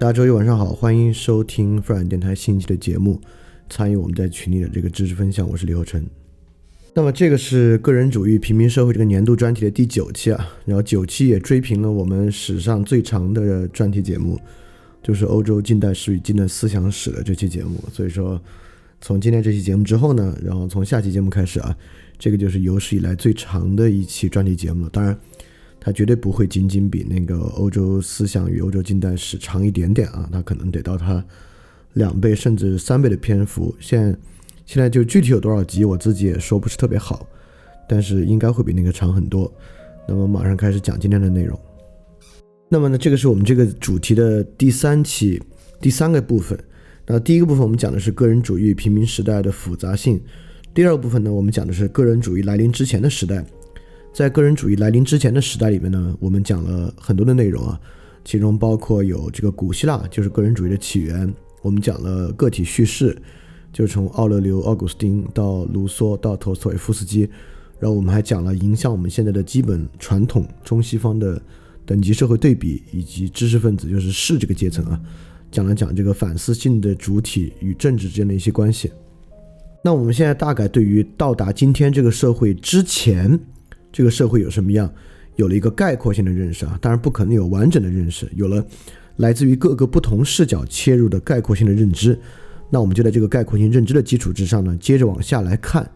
大家周一晚上好，欢迎收听富软电台新一期的节目，参与我们在群里的这个知识分享。我是李厚成。那么这个是个人主义平民社会这个年度专题的第九期啊，然后九期也追平了我们史上最长的专题节目，就是欧洲近代史与近代思想史的这期节目。所以说，从今天这期节目之后呢，然后从下期节目开始啊，这个就是有史以来最长的一期专题节目了。当然。它绝对不会仅仅比那个欧洲思想与欧洲近代史长一点点啊，它可能得到它两倍甚至三倍的篇幅。现现在就具体有多少集，我自己也说不是特别好，但是应该会比那个长很多。那么马上开始讲今天的内容。那么呢，这个是我们这个主题的第三期第三个部分。那第一个部分我们讲的是个人主义平民时代的复杂性，第二个部分呢，我们讲的是个人主义来临之前的时代。在个人主义来临之前的时代里面呢，我们讲了很多的内容啊，其中包括有这个古希腊，就是个人主义的起源。我们讲了个体叙事，就从奥勒留、奥古斯丁到卢梭到陀思妥耶夫斯基，然后我们还讲了影响我们现在的基本传统中西方的等级社会对比，以及知识分子就是士这个阶层啊，讲了讲这个反思性的主体与政治之间的一些关系。那我们现在大概对于到达今天这个社会之前。这个社会有什么样，有了一个概括性的认识啊，当然不可能有完整的认识。有了来自于各个不同视角切入的概括性的认知，那我们就在这个概括性认知的基础之上呢，接着往下来看，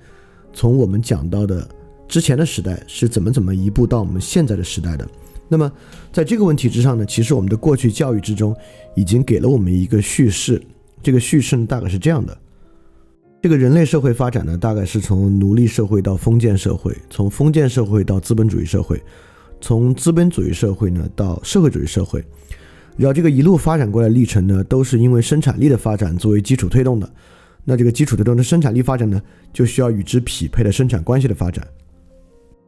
从我们讲到的之前的时代是怎么怎么一步到我们现在的时代的。那么在这个问题之上呢，其实我们的过去教育之中已经给了我们一个叙事，这个叙事呢大概是这样的。这个人类社会发展呢，大概是从奴隶社会到封建社会，从封建社会到资本主义社会，从资本主义社会呢到社会主义社会，然后这个一路发展过来历程呢，都是因为生产力的发展作为基础推动的。那这个基础推动的生产力发展呢，就需要与之匹配的生产关系的发展。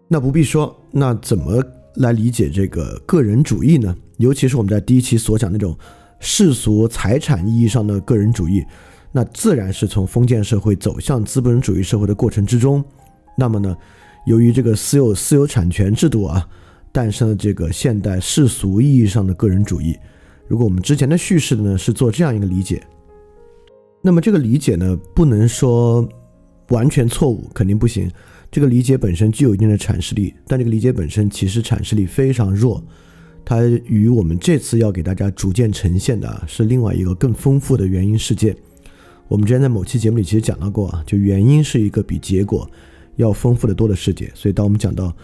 那不必说，那怎么来理解这个个人主义呢？尤其是我们在第一期所讲那种世俗财产意义上的个人主义，那自然是从封建社会走向资本主义社会的过程之中。那么呢，由于这个私有私有产权制度啊，诞生了这个现代世俗意义上的个人主义。如果我们之前的叙事呢是做这样一个理解。那么这个理解呢，不能说完全错误，肯定不行。这个理解本身具有一定的阐释力，但这个理解本身其实阐释力非常弱。它与我们这次要给大家逐渐呈现的啊是另外一个更丰富的原因世界。我们之前在某期节目里其实讲到过啊，就原因是一个比结果要丰富的多的世界。所以当我们讲到，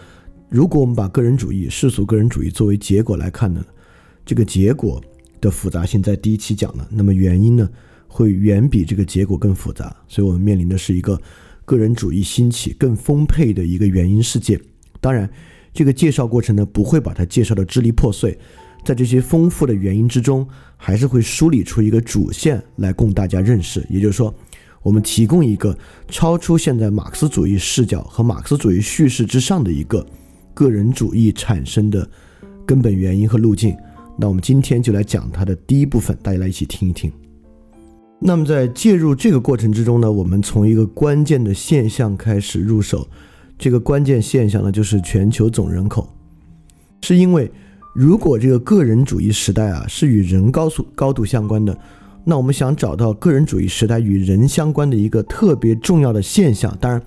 如果我们把个人主义、世俗个人主义作为结果来看呢，这个结果的复杂性在第一期讲了，那么原因呢？会远比这个结果更复杂，所以我们面临的是一个个人主义兴起更丰沛的一个原因世界。当然，这个介绍过程呢不会把它介绍的支离破碎，在这些丰富的原因之中，还是会梳理出一个主线来供大家认识。也就是说，我们提供一个超出现在马克思主义视角和马克思主义叙事之上的一个个人主义产生的根本原因和路径。那我们今天就来讲它的第一部分，大家来一起听一听。那么在介入这个过程之中呢，我们从一个关键的现象开始入手。这个关键现象呢，就是全球总人口。是因为如果这个个人主义时代啊是与人高速高度相关的，那我们想找到个人主义时代与人相关的一个特别重要的现象，当然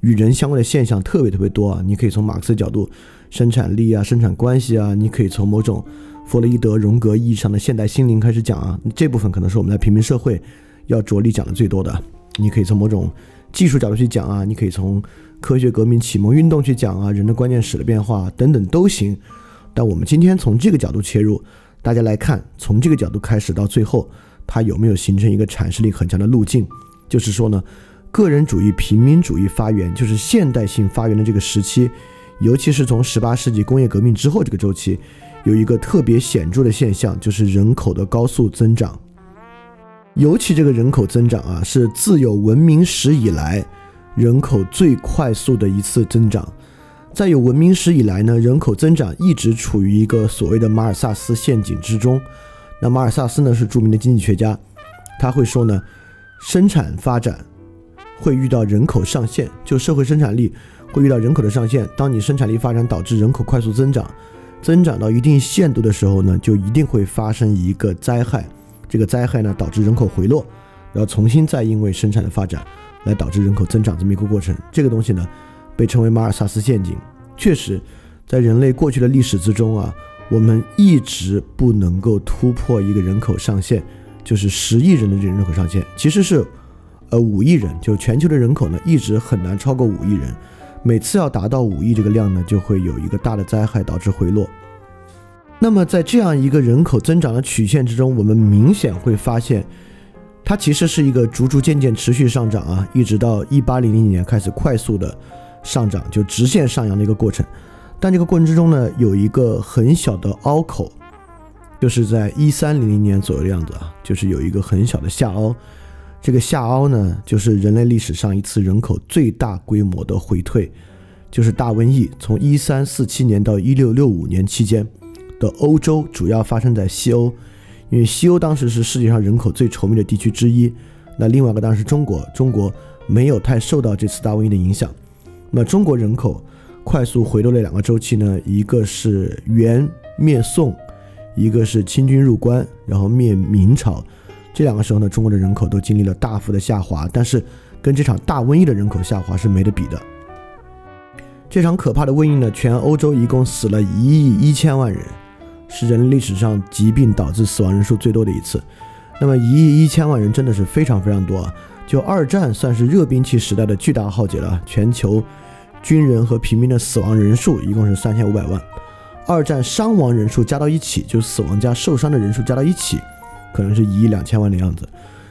与人相关的现象特别特别多啊。你可以从马克思角度，生产力啊，生产关系啊，你可以从某种。弗洛伊德、荣格意义上的现代心灵开始讲啊，这部分可能是我们在平民社会要着力讲的最多的。你可以从某种技术角度去讲啊，你可以从科学革命启蒙运动去讲啊，人的观念史的变化等等都行。但我们今天从这个角度切入，大家来看，从这个角度开始到最后，它有没有形成一个阐释力很强的路径？就是说呢，个人主义、平民主义发源，就是现代性发源的这个时期，尤其是从十八世纪工业革命之后这个周期。有一个特别显著的现象，就是人口的高速增长。尤其这个人口增长啊，是自有文明史以来人口最快速的一次增长。在有文明史以来呢，人口增长一直处于一个所谓的马尔萨斯陷阱之中。那马尔萨斯呢是著名的经济学家，他会说呢，生产发展会遇到人口上限，就社会生产力会遇到人口的上限。当你生产力发展导致人口快速增长。增长到一定限度的时候呢，就一定会发生一个灾害。这个灾害呢，导致人口回落，然后重新再因为生产的发展来导致人口增长这么一个过程。这个东西呢，被称为马尔萨斯陷阱。确实，在人类过去的历史之中啊，我们一直不能够突破一个人口上限，就是十亿人的这个人口上限，其实是呃五亿人，就全球的人口呢，一直很难超过五亿人。每次要达到五亿这个量呢，就会有一个大的灾害导致回落。那么在这样一个人口增长的曲线之中，我们明显会发现，它其实是一个逐逐渐渐持续上涨啊，一直到一八零零年开始快速的上涨，就直线上扬的一个过程。但这个过程之中呢，有一个很小的凹口，就是在一三零零年左右的样子啊，就是有一个很小的下凹。这个下凹呢，就是人类历史上一次人口最大规模的回退，就是大瘟疫，从一三四七年到一六六五年期间的欧洲，主要发生在西欧，因为西欧当时是世界上人口最稠密的地区之一。那另外一个当然是中国，中国没有太受到这次大瘟疫的影响。那中国人口快速回落的两个周期呢，一个是元灭宋，一个是清军入关，然后灭明朝。这两个时候呢，中国的人口都经历了大幅的下滑，但是跟这场大瘟疫的人口下滑是没得比的。这场可怕的瘟疫呢，全欧洲一共死了一亿一千万人，是人类历史上疾病导致死亡人数最多的一次。那么一亿一千万人真的是非常非常多啊！就二战算是热兵器时代的巨大浩劫了，全球军人和平民的死亡人数一共是三千五百万，二战伤亡人数加到一起，就是死亡加受伤的人数加到一起。可能是一亿两千万的样子，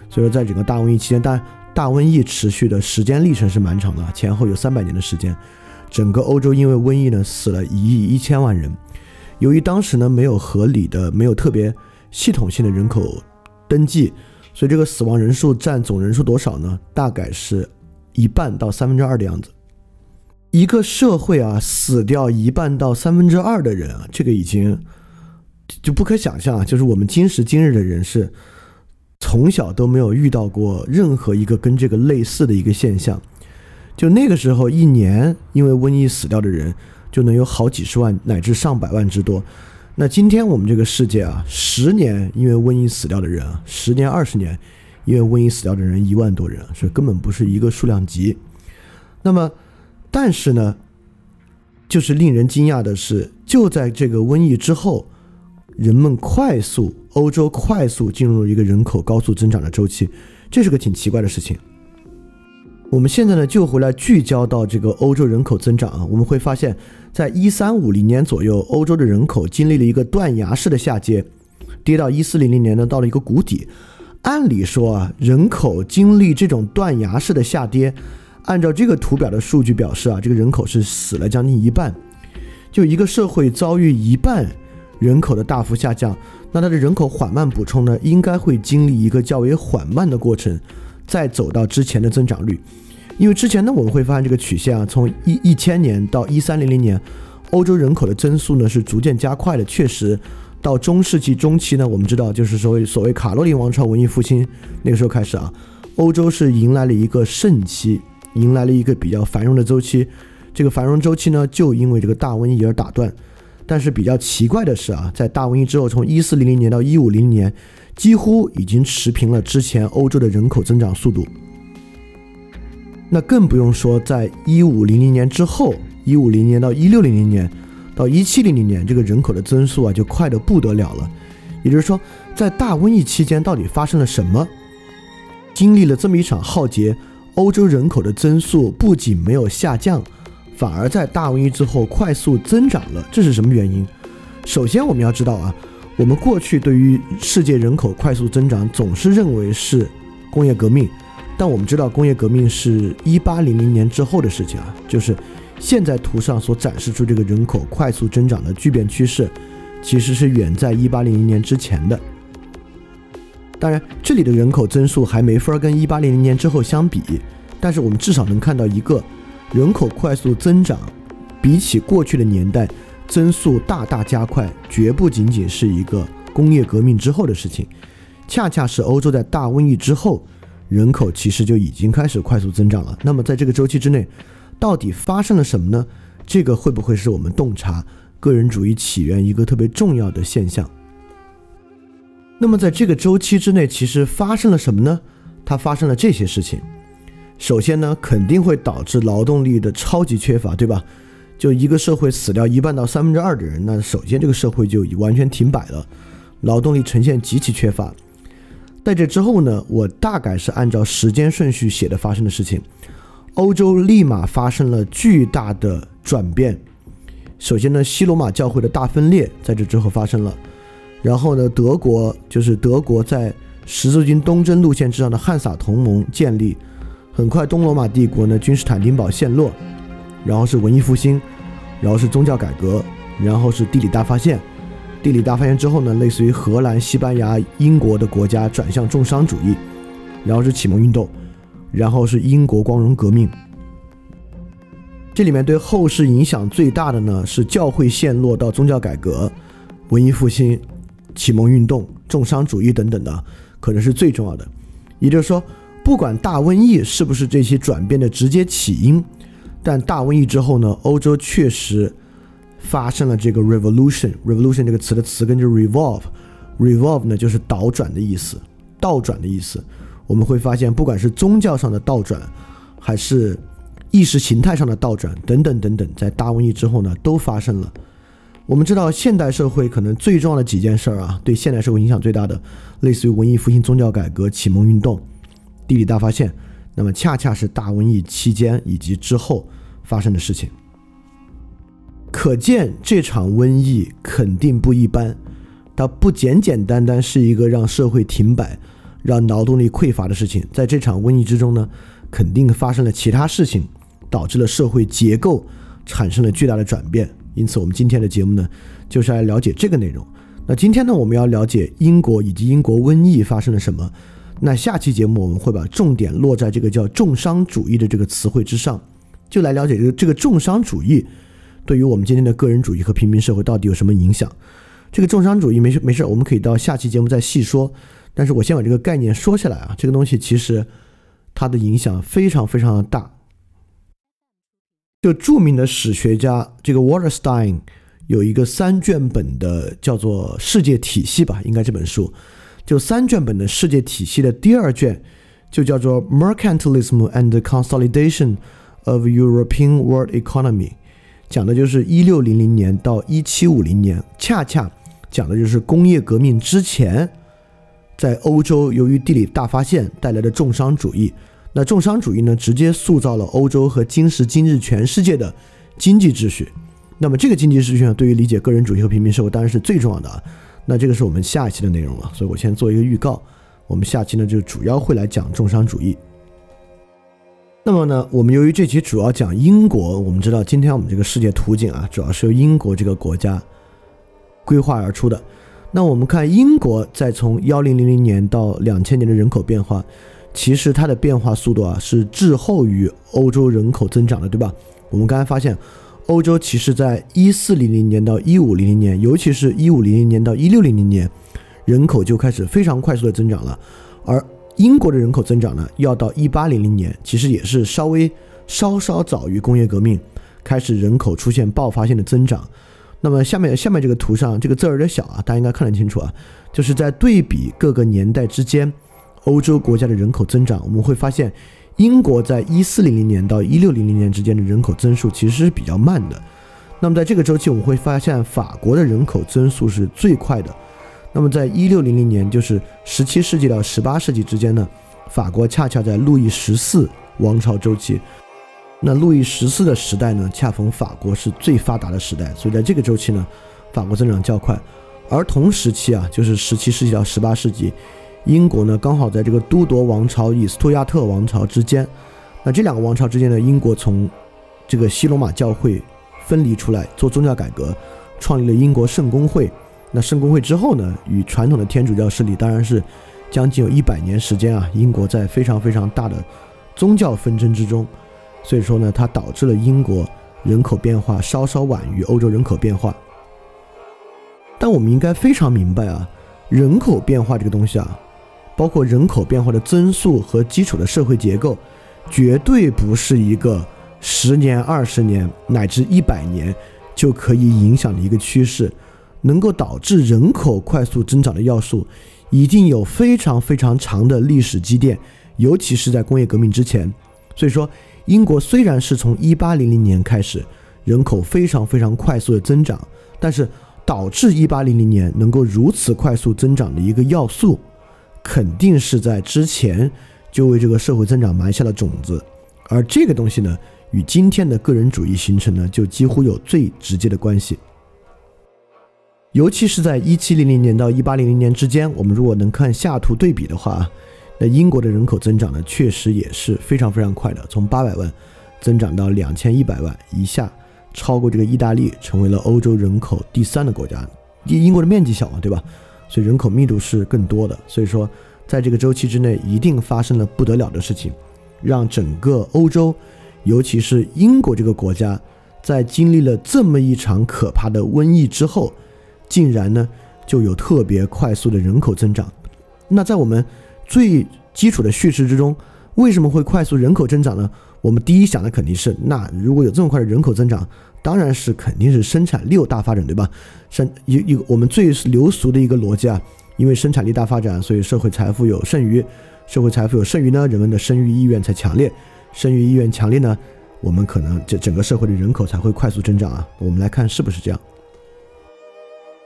所以说在整个大瘟疫期间，但大瘟疫持续的时间历程是蛮长的，前后有三百年的时间。整个欧洲因为瘟疫呢死了一亿一千万人。由于当时呢没有合理的、没有特别系统性的人口登记所以这个死亡人数占总人数多少呢？大概是一半到三分之二的样子。一个社会啊，死掉一半到三分之二的人啊，这个已经就不可想象啊。就是我们今时今日的人是从小都没有遇到过任何一个跟这个类似的一个现象。就那个时候，一年因为瘟疫死掉的人就能有好几十万乃至上百万之多。那今天我们这个世界啊，十年因为瘟疫死掉的人啊，十年二十年因为瘟疫死掉的人一万多人，是根本不是一个数量级。那么，但是呢，就是令人惊讶的是，就在这个瘟疫之后，人们快速欧洲快速进入了一个人口高速增长的周期，这是个挺奇怪的事情。我们现在呢，就回来聚焦到这个欧洲人口增长啊，我们会发现，在一三五零年左右，欧洲的人口经历了一个断崖式的下跌，跌到一四零零年呢，到了一个谷底。按理说啊，人口经历这种断崖式的下跌，按照这个图表的数据表示啊，这个人口是死了将近一半。就一个社会遭遇一半人口的大幅下降，那它的人口缓慢补充呢，应该会经历一个较为缓慢的过程，再走到之前的增长率。因为之前呢，我们会发现这个曲线啊，从一一千年到一三零零年，欧洲人口的增速呢是逐渐加快的。确实，到中世纪中期呢，我们知道就是所谓所谓卡洛林王朝文艺复兴那个时候开始啊，欧洲是迎来了一个盛期，迎来了一个比较繁荣的周期。这个繁荣周期呢，就因为这个大瘟疫而打断。但是比较奇怪的是啊，在大瘟疫之后，从一四零零年到一五零零年，几乎已经持平了之前欧洲的人口增长速度。那更不用说，在一五零零年之后，一五零年到一六零零年，到一七零零年，这个人口的增速啊就快得不得了了。也就是说，在大瘟疫期间到底发生了什么？经历了这么一场浩劫，欧洲人口的增速不仅没有下降，反而在大瘟疫之后快速增长了。这是什么原因？首先我们要知道啊，我们过去对于世界人口快速增长总是认为是工业革命。但我们知道，工业革命是一八零零年之后的事情啊，就是现在图上所展示出这个人口快速增长的巨变趋势，其实是远在一八零零年之前的。当然，这里的人口增速还没法跟一八零零年之后相比，但是我们至少能看到一个人口快速增长，比起过去的年代增速大大加快，绝不仅仅是一个工业革命之后的事情，恰恰是欧洲在大瘟疫之后。人口其实就已经开始快速增长了。那么在这个周期之内，到底发生了什么呢？这个会不会是我们洞察个人主义起源一个特别重要的现象？那么在这个周期之内，其实发生了什么呢？它发生了这些事情。首先呢，肯定会导致劳动力的超级缺乏，对吧？就一个社会死掉一半到三分之二的人，那首先这个社会就已完全停摆了，劳动力呈现极其缺乏。在这之后呢，我大概是按照时间顺序写的发生的事情。欧洲立马发生了巨大的转变。首先呢，西罗马教会的大分裂在这之后发生了。然后呢，德国就是德国在十字军东征路线之上的汉萨同盟建立。很快，东罗马帝国呢，君士坦丁堡陷落。然后是文艺复兴，然后是宗教改革，然后是地理大发现。地理大发现之后呢，类似于荷兰、西班牙、英国的国家转向重商主义，然后是启蒙运动，然后是英国光荣革命。这里面对后世影响最大的呢，是教会陷落到宗教改革、文艺复兴、启蒙运动、重商主义等等的，可能是最重要的。也就是说，不管大瘟疫是不是这些转变的直接起因，但大瘟疫之后呢，欧洲确实。发生了这个 revolution，revolution 这个词的词根就是 revolve，revolve 呢就是倒转的意思，倒转的意思。我们会发现，不管是宗教上的倒转，还是意识形态上的倒转，等等等等，在大瘟疫之后呢，都发生了。我们知道，现代社会可能最重要的几件事儿啊，对现代社会影响最大的，类似于文艺复兴、宗教改革、启蒙运动、地理大发现，那么恰恰是大瘟疫期间以及之后发生的事情。可见这场瘟疫肯定不一般，它不简简单单是一个让社会停摆、让劳动力匮乏的事情。在这场瘟疫之中呢，肯定发生了其他事情，导致了社会结构产生了巨大的转变。因此，我们今天的节目呢，就是来了解这个内容。那今天呢，我们要了解英国以及英国瘟疫发生了什么。那下期节目我们会把重点落在这个叫重商主义的这个词汇之上，就来了解这个这个重商主义对于我们今天的个人主义和平民社会到底有什么影响。这个重商主义没事没事，我们可以到下期节目再细说。但是我先把这个概念说下来啊，这个东西其实它的影响非常非常的大。就著名的史学家这个 Wallerstein 有一个三卷本的叫做《世界体系》吧，应该这本书就三卷本的世界体系的第二卷就叫做 Mercantilism and Consolidation of European World Economy，讲的就是一六零零年到一七五零年，恰恰讲的就是工业革命之前。在欧洲，由于地理大发现带来的重商主义，那重商主义呢，直接塑造了欧洲和今时今日全世界的经济秩序。那么这个经济秩序呢，对于理解个人主义和平民社会当然是最重要的啊。那这个是我们下一期的内容了，所以我先做一个预告，我们下期呢就主要会来讲重商主义。那么呢，我们由于这期主要讲英国，我们知道今天我们这个世界图景啊，主要是由英国这个国家规划而出的。那我们看英国在从幺零零零年到两千年的人口变化，其实它的变化速度啊是滞后于欧洲人口增长的，对吧？我们刚才发现，欧洲其实在一四零零年到一五零零年，尤其是一五零零年到一六零零年，人口就开始非常快速的增长了，而英国的人口增长呢，要到一八零零年，其实也是稍微稍稍早于工业革命，开始人口出现爆发性的增长。那么下面下面这个图上，这个字儿有点小啊，大家应该看得清楚啊。就是在对比各个年代之间，欧洲国家的人口增长，我们会发现，英国在一四零零年到一六零零年之间的人口增速其实是比较慢的。那么在这个周期，我们会发现法国的人口增速是最快的。那么在一六零零年，就是十七世纪到十八世纪之间呢，法国恰恰在路易十四王朝周期。那路易十四的时代呢，恰逢法国是最发达的时代，所以在这个周期呢，法国增长较快。而同时期啊，就是十七世纪到十八世纪，英国呢刚好在这个都铎王朝与斯图亚特王朝之间。那这两个王朝之间呢，英国从这个西罗马教会分离出来做宗教改革，创立了英国圣公会。那圣公会之后呢，与传统的天主教势力当然是将近有一百年时间啊，英国在非常非常大的宗教纷争之中。所以说呢，它导致了英国人口变化稍稍晚于欧洲人口变化。但我们应该非常明白啊，人口变化这个东西啊，包括人口变化的增速和基础的社会结构，绝对不是一个十年、二十年乃至一百年就可以影响的一个趋势。能够导致人口快速增长的要素，一定有非常非常长的历史积淀，尤其是在工业革命之前。所以说。英国虽然是从一八零零年开始人口非常非常快速的增长，但是导致一八零零年能够如此快速增长的一个要素，肯定是在之前就为这个社会增长埋下了种子，而这个东西呢，与今天的个人主义形成呢，就几乎有最直接的关系。尤其是在一七零零年到一八零零年之间，我们如果能看下图对比的话。那英国的人口增长呢，确实也是非常非常快的，从八百万增长到两千一百万，一下超过这个意大利，成为了欧洲人口第三的国家。英英国的面积小嘛，对吧？所以人口密度是更多的。所以说，在这个周期之内，一定发生了不得了的事情，让整个欧洲，尤其是英国这个国家，在经历了这么一场可怕的瘟疫之后，竟然呢就有特别快速的人口增长。那在我们。最基础的叙事之中，为什么会快速人口增长呢？我们第一想的肯定是，那如果有这么快的人口增长，当然是肯定是生产力大发展，对吧？生一一个我们最流俗的一个逻辑啊，因为生产力大发展，所以社会财富有剩余，社会财富有剩余呢，人们的生育意愿才强烈，生育意愿强烈呢，我们可能这整个社会的人口才会快速增长啊。我们来看是不是这样？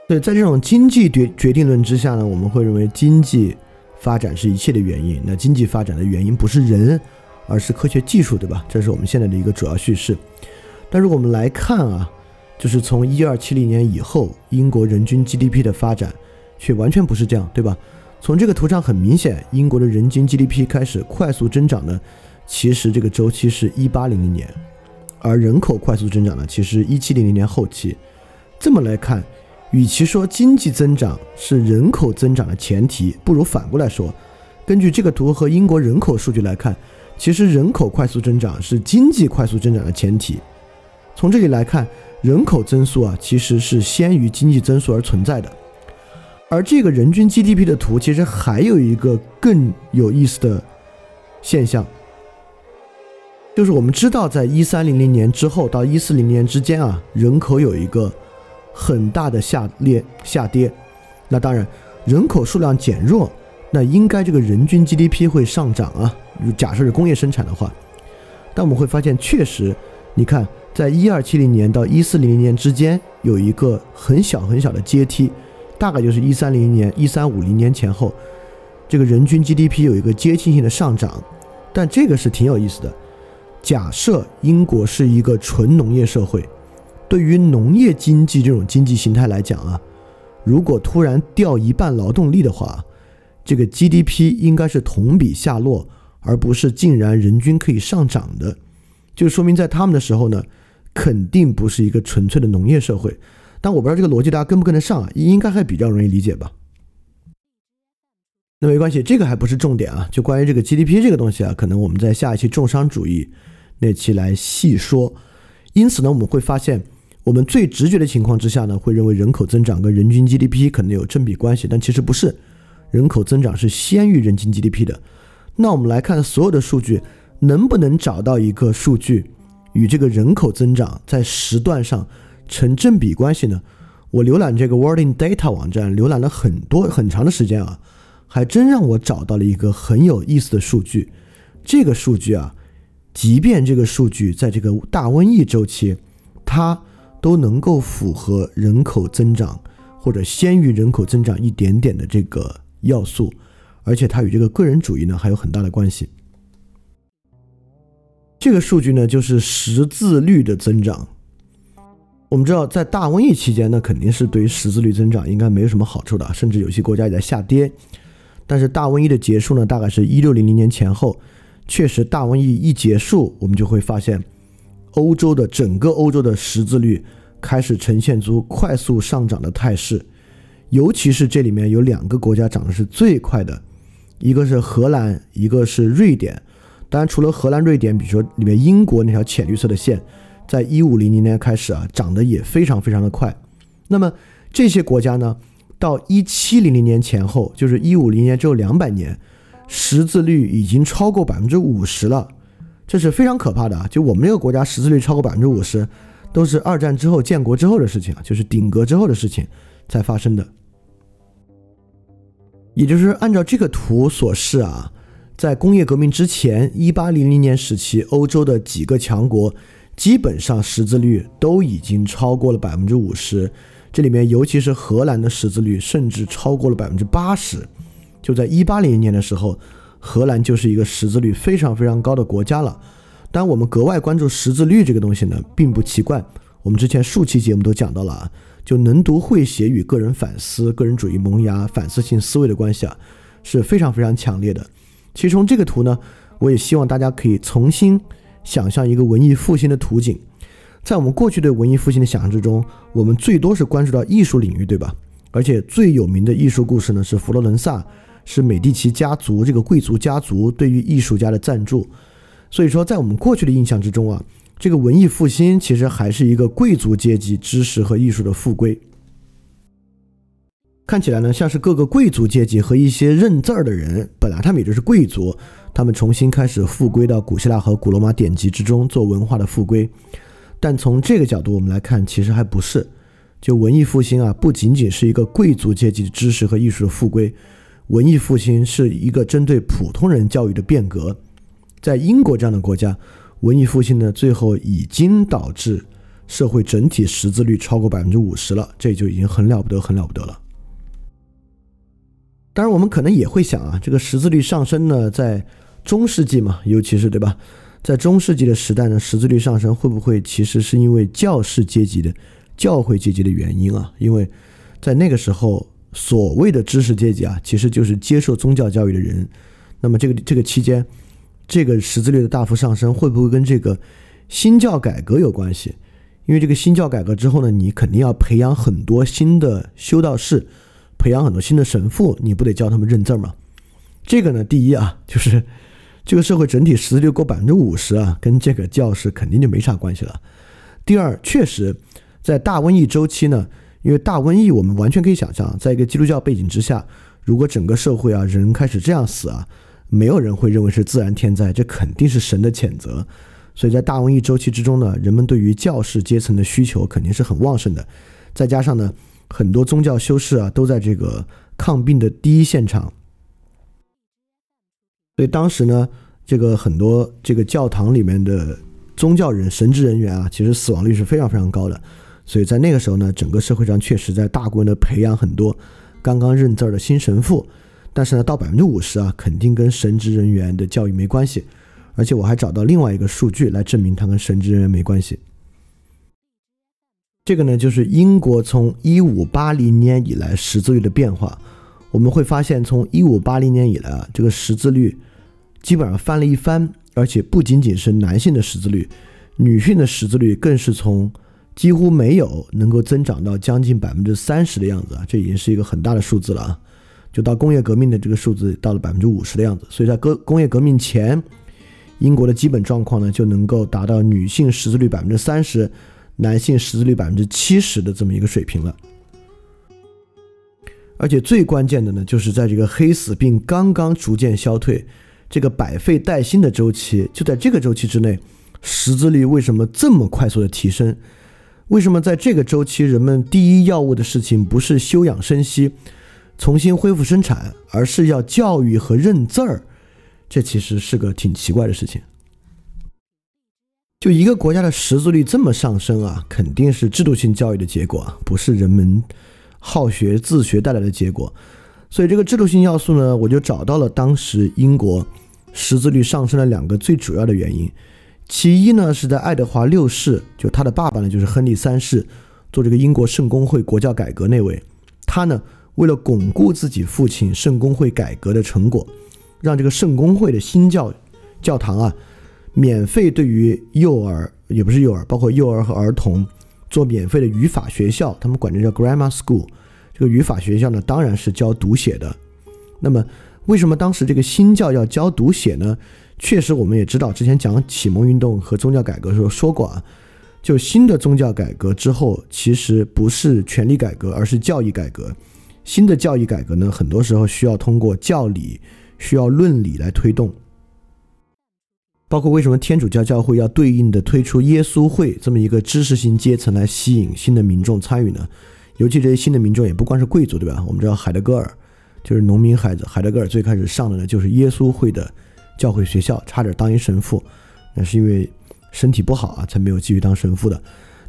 对，在这种经济决决定论之下呢，我们会认为经济。发展是一切的原因，那经济发展的原因不是人，而是科学技术，对吧？这是我们现在的一个主要叙事。但如果我们来看啊，就是从一二七零年以后，英国人均 GDP 的发展却完全不是这样，对吧？从这个图上很明显，英国的人均 GDP 开始快速增长呢，其实这个周期是一八零零年，而人口快速增长呢，其实一七零零年后期。这么来看。与其说经济增长是人口增长的前提，不如反过来说，根据这个图和英国人口数据来看，其实人口快速增长是经济快速增长的前提。从这里来看，人口增速啊，其实是先于经济增速而存在的。而这个人均 GDP 的图，其实还有一个更有意思的现象，就是我们知道，在一三零零年之后到一四零年之间啊，人口有一个很大的下跌下跌。那当然，人口数量减弱。那应该这个人均 GDP 会上涨啊？假设是工业生产的话，但我们会发现，确实，你看，在一二七零年到一四零零年之间有一个很小很小的阶梯，大概就是一三零零年、一三五零年前后，这个人均 GDP 有一个阶梯性的上涨。但这个是挺有意思的。假设英国是一个纯农业社会，对于农业经济这种经济形态来讲啊，如果突然掉一半劳动力的话，这个 GDP 应该是同比下落，而不是竟然人均可以上涨的，就说明在他们的时候呢，肯定不是一个纯粹的农业社会。但我不知道这个逻辑大家跟不跟得上啊？应该还比较容易理解吧？那没关系，这个还不是重点啊。就关于这个 GDP 这个东西啊，可能我们在下一期重商主义那期来细说。因此呢，我们会发现，我们最直觉的情况之下呢，会认为人口增长跟人均 GDP 可能有正比关系，但其实不是。人口增长是先于人均 GDP 的，那我们来看所有的数据，能不能找到一个数据与这个人口增长在时段上成正比关系呢？我浏览这个 Worlding Data 网站，浏览了很多很长的时间啊，还真让我找到了一个很有意思的数据。这个数据啊，即便这个数据在这个大瘟疫周期，它都能够符合人口增长或者先于人口增长一点点的这个。要素，而且它与这个个人主义呢还有很大的关系。这个数据呢就是识字率的增长。我们知道，在大瘟疫期间呢，肯定是对于识字率增长应该没有什么好处的，甚至有些国家也在下跌。但是大瘟疫的结束呢，大概是一六零零年前后，确实大瘟疫一结束，我们就会发现，欧洲的整个欧洲的识字率开始呈现出快速上涨的态势。尤其是这里面有两个国家涨的是最快的，一个是荷兰，一个是瑞典。当然，除了荷兰、瑞典，比如说里面英国那条浅绿色的线，在一五零零年开始啊，涨得也非常非常的快。那么这些国家呢，到一七零零年前后，就是一五零年之后两百年，识字率已经超过百分之五十了，这是非常可怕的啊！就我们这个国家识字率超过百分之五十，都是二战之后建国之后的事情啊，就是顶格之后的事情才发生的。也就是按照这个图所示啊，在工业革命之前，一八零零年时期，欧洲的几个强国基本上识字率都已经超过了百分之五十。这里面尤其是荷兰的识字率甚至超过了百分之八十。就在一八零零年的时候，荷兰就是一个识字率非常非常高的国家了。当，我们格外关注识字率这个东西呢，并不奇怪。我们之前数期节目都讲到了啊。就能读会写与个人反思、个人主义萌芽、反思性思维的关系啊，是非常非常强烈的。其实从这个图呢，我也希望大家可以重新想象一个文艺复兴的图景。在我们过去对文艺复兴的想象之中，我们最多是关注到艺术领域，对吧？而且最有名的艺术故事呢，是佛罗伦萨，是美第奇家族这个贵族家族对于艺术家的赞助。所以说，在我们过去的印象之中啊。这个文艺复兴其实还是一个贵族阶级知识和艺术的复归，看起来呢像是各个贵族阶级和一些认字儿的人，本来他们也就是贵族，他们重新开始复归到古希腊和古罗马典籍之中做文化的复归。但从这个角度我们来看，其实还不是。就文艺复兴啊，不仅仅是一个贵族阶级的知识和艺术的复归，文艺复兴是一个针对普通人教育的变革。在英国这样的国家。文艺复兴呢，最后已经导致社会整体识字率超过百分之五十了，这就已经很了不得，很了不得了。当然，我们可能也会想啊，这个识字率上升呢，在中世纪嘛，尤其是对吧，在中世纪的时代呢，识字率上升会不会其实是因为教士阶级的教会阶级的原因啊？因为在那个时候，所谓的知识阶级啊，其实就是接受宗教教育的人。那么这个这个期间。这个识字率的大幅上升会不会跟这个新教改革有关系？因为这个新教改革之后呢，你肯定要培养很多新的修道士，培养很多新的神父，你不得教他们认字吗？这个呢，第一啊，就是 这个社会整体识字率过百分之五十啊，跟这个教士肯定就没啥关系了。第二，确实在大瘟疫周期呢，因为大瘟疫我们完全可以想象，在一个基督教背景之下，如果整个社会啊人开始这样死啊，没有人会认为是自然天灾，这肯定是神的谴责。所以在大瘟疫周期之中呢，人们对于教士阶层的需求肯定是很旺盛的。再加上呢，很多宗教修士啊都在这个抗病的第一现场，所以当时呢，这个很多这个教堂里面的宗教人神职人员啊，其实死亡率是非常非常高的。所以在那个时候呢，整个社会上确实在大规模的培养很多刚刚认字儿的新神父。但是呢，到百分之五十啊，肯定跟神职人员的教育没关系。而且我还找到另外一个数据来证明它跟神职人员没关系。这个呢，就是英国从一五八零年以来识字率的变化。我们会发现，从一五八零年以来啊，这个识字率基本上翻了一番，而且不仅仅是男性的识字率，女性的识字率更是从几乎没有能够增长到将近百分之三十的样子啊，这已经是一个很大的数字了啊！就到工业革命的这个数字到了百分之五十的样子，所以在工工业革命前。英国的基本状况呢，就能够达到女性识字率百分之三十，男性识字率百分之七十的这么一个水平了。而且最关键的呢，就是在这个黑死病刚刚逐渐消退，这个百废待兴的周期，就在这个周期之内，识字率为什么这么快速的提升？为什么在这个周期，人们第一要务的事情不是休养生息，重新恢复生产，而是要教育和认字儿？这其实是个挺奇怪的事情。就一个国家的识字率这么上升啊，肯定是制度性教育的结果啊，不是人们好学自学带来的结果。所以这个制度性要素呢，我就找到了当时英国识字率上升的两个最主要的原因。其一呢，是在爱德华六世，就他的爸爸呢，就是亨利三世，做这个英国圣公会国教改革那位，他呢为了巩固自己父亲圣公会改革的成果。让这个圣公会的新教教堂啊，免费对于幼儿也不是幼儿，包括幼儿和儿童做免费的语法学校，他们管这叫 grammar school。这个语法学校呢，当然是教读写的。那么，为什么当时这个新教要教读写呢？确实，我们也知道，之前讲启蒙运动和宗教改革的时候说过啊，就新的宗教改革之后，其实不是权力改革，而是教义改革。新的教义改革呢，很多时候需要通过教理。需要论理来推动，包括为什么天主教教会要对应的推出耶稣会这么一个知识型阶层来吸引新的民众参与呢？尤其这些新的民众也不光是贵族，对吧？我们知道海德格尔就是农民孩子，海德格尔最开始上的呢就是耶稣会的教会学校，差点当一神父，那是因为身体不好啊，才没有继续当神父的。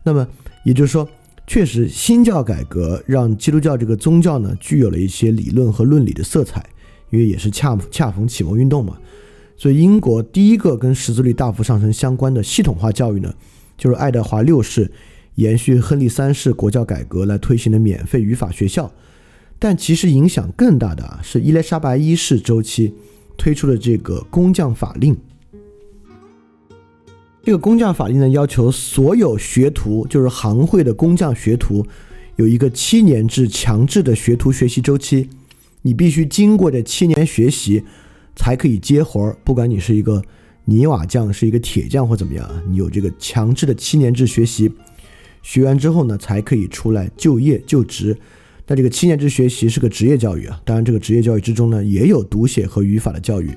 那么也就是说，确实新教改革让基督教这个宗教呢具有了一些理论和论理的色彩。因为也是恰恰逢启蒙运动嘛，所以英国第一个跟识字率大幅上升相关的系统化教育呢，就是爱德华六世延续亨利三世国教改革来推行的免费语法学校。但其实影响更大的啊，是伊丽莎白一世周期推出的这个工匠法令。这个工匠法令呢，要求所有学徒，就是行会的工匠学徒，有一个七年制强制的学徒学习周期。你必须经过这七年学习，才可以接活儿。不管你是一个泥瓦匠，是一个铁匠或怎么样，你有这个强制的七年制学习，学完之后呢，才可以出来就业就职。但这个七年制学习是个职业教育啊。当然，这个职业教育之中呢，也有读写和语法的教育。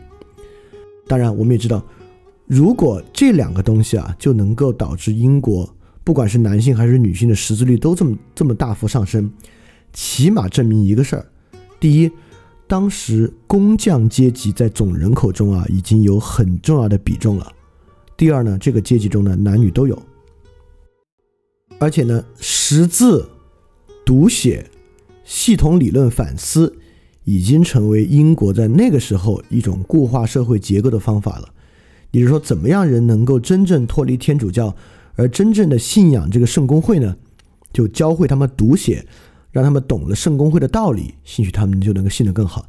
当然，我们也知道，如果这两个东西啊，就能够导致英国不管是男性还是女性的识字率都这么这么大幅上升，起码证明一个事儿。第一，当时工匠阶级在总人口中啊已经有很重要的比重了。第二呢，这个阶级中呢男女都有，而且呢识字、读写、系统理论反思已经成为英国在那个时候一种固化社会结构的方法了。也就是说，怎么样人能够真正脱离天主教而真正的信仰这个圣公会呢？就教会他们读写。让他们懂了圣公会的道理，兴许他们就能够信得更好。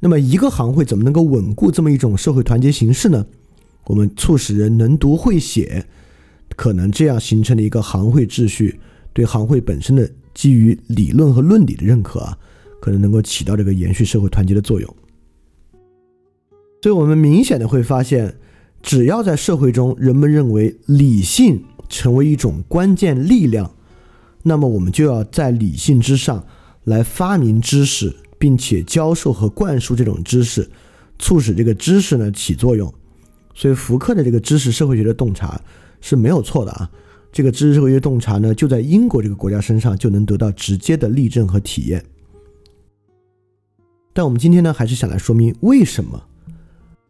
那么，一个行会怎么能够稳固这么一种社会团结形式呢？我们促使人能读会写，可能这样形成了一个行会秩序，对行会本身的基于理论和论理的认可啊，可能能够起到这个延续社会团结的作用。所以我们明显的会发现，只要在社会中人们认为理性成为一种关键力量，那么我们就要在理性之上来发明知识，并且教授和灌输这种知识，促使这个知识呢起作用。所以福克的这个知识社会学的洞察是没有错的啊。这个知识社会学洞察呢，就在英国这个国家身上就能得到直接的例证和体验。但我们今天呢，还是想来说明为什么，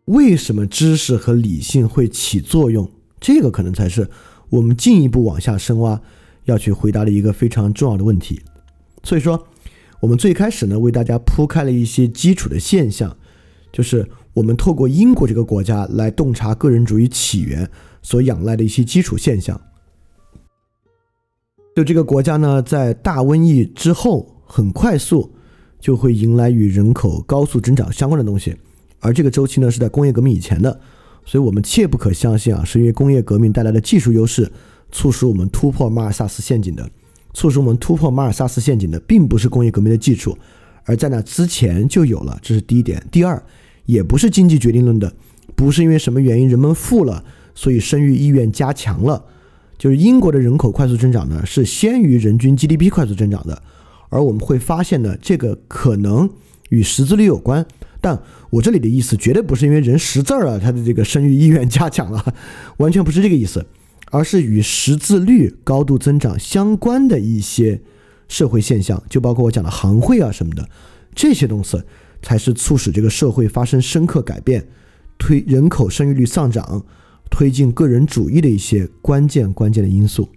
为什么知识和理性会起作用？这个可能才是我们进一步往下深挖要去回答的一个非常重要的问题。所以说，我们最开始呢，为大家铺开了一些基础的现象，就是我们透过英国这个国家来洞察个人主义起源所仰赖的一些基础现象。就这个国家呢，在大瘟疫之后，很快速就会迎来与人口高速增长相关的东西，而这个周期呢是在工业革命以前的，所以我们切不可相信啊，是因为工业革命带来的技术优势促使我们突破马尔萨斯陷阱的，促使我们突破马尔萨斯陷阱的，并不是工业革命的技术，而在那之前就有了，这是第一点。第二，也不是经济决定论的，不是因为什么原因人们富了，所以生育意愿加强了。就是英国的人口快速增长呢，是先于人均 GDP 快速增长的，而我们会发现呢，这个可能与识字率有关。但我这里的意思绝对不是因为人识字了，他的这个生育意愿加强了，完全不是这个意思，而是与识字率高度增长相关的一些社会现象，就包括我讲的行会啊什么的，这些东西才是促使这个社会发生深刻改变，推人口生育率上涨。推进个人主义的一些关键关键的因素。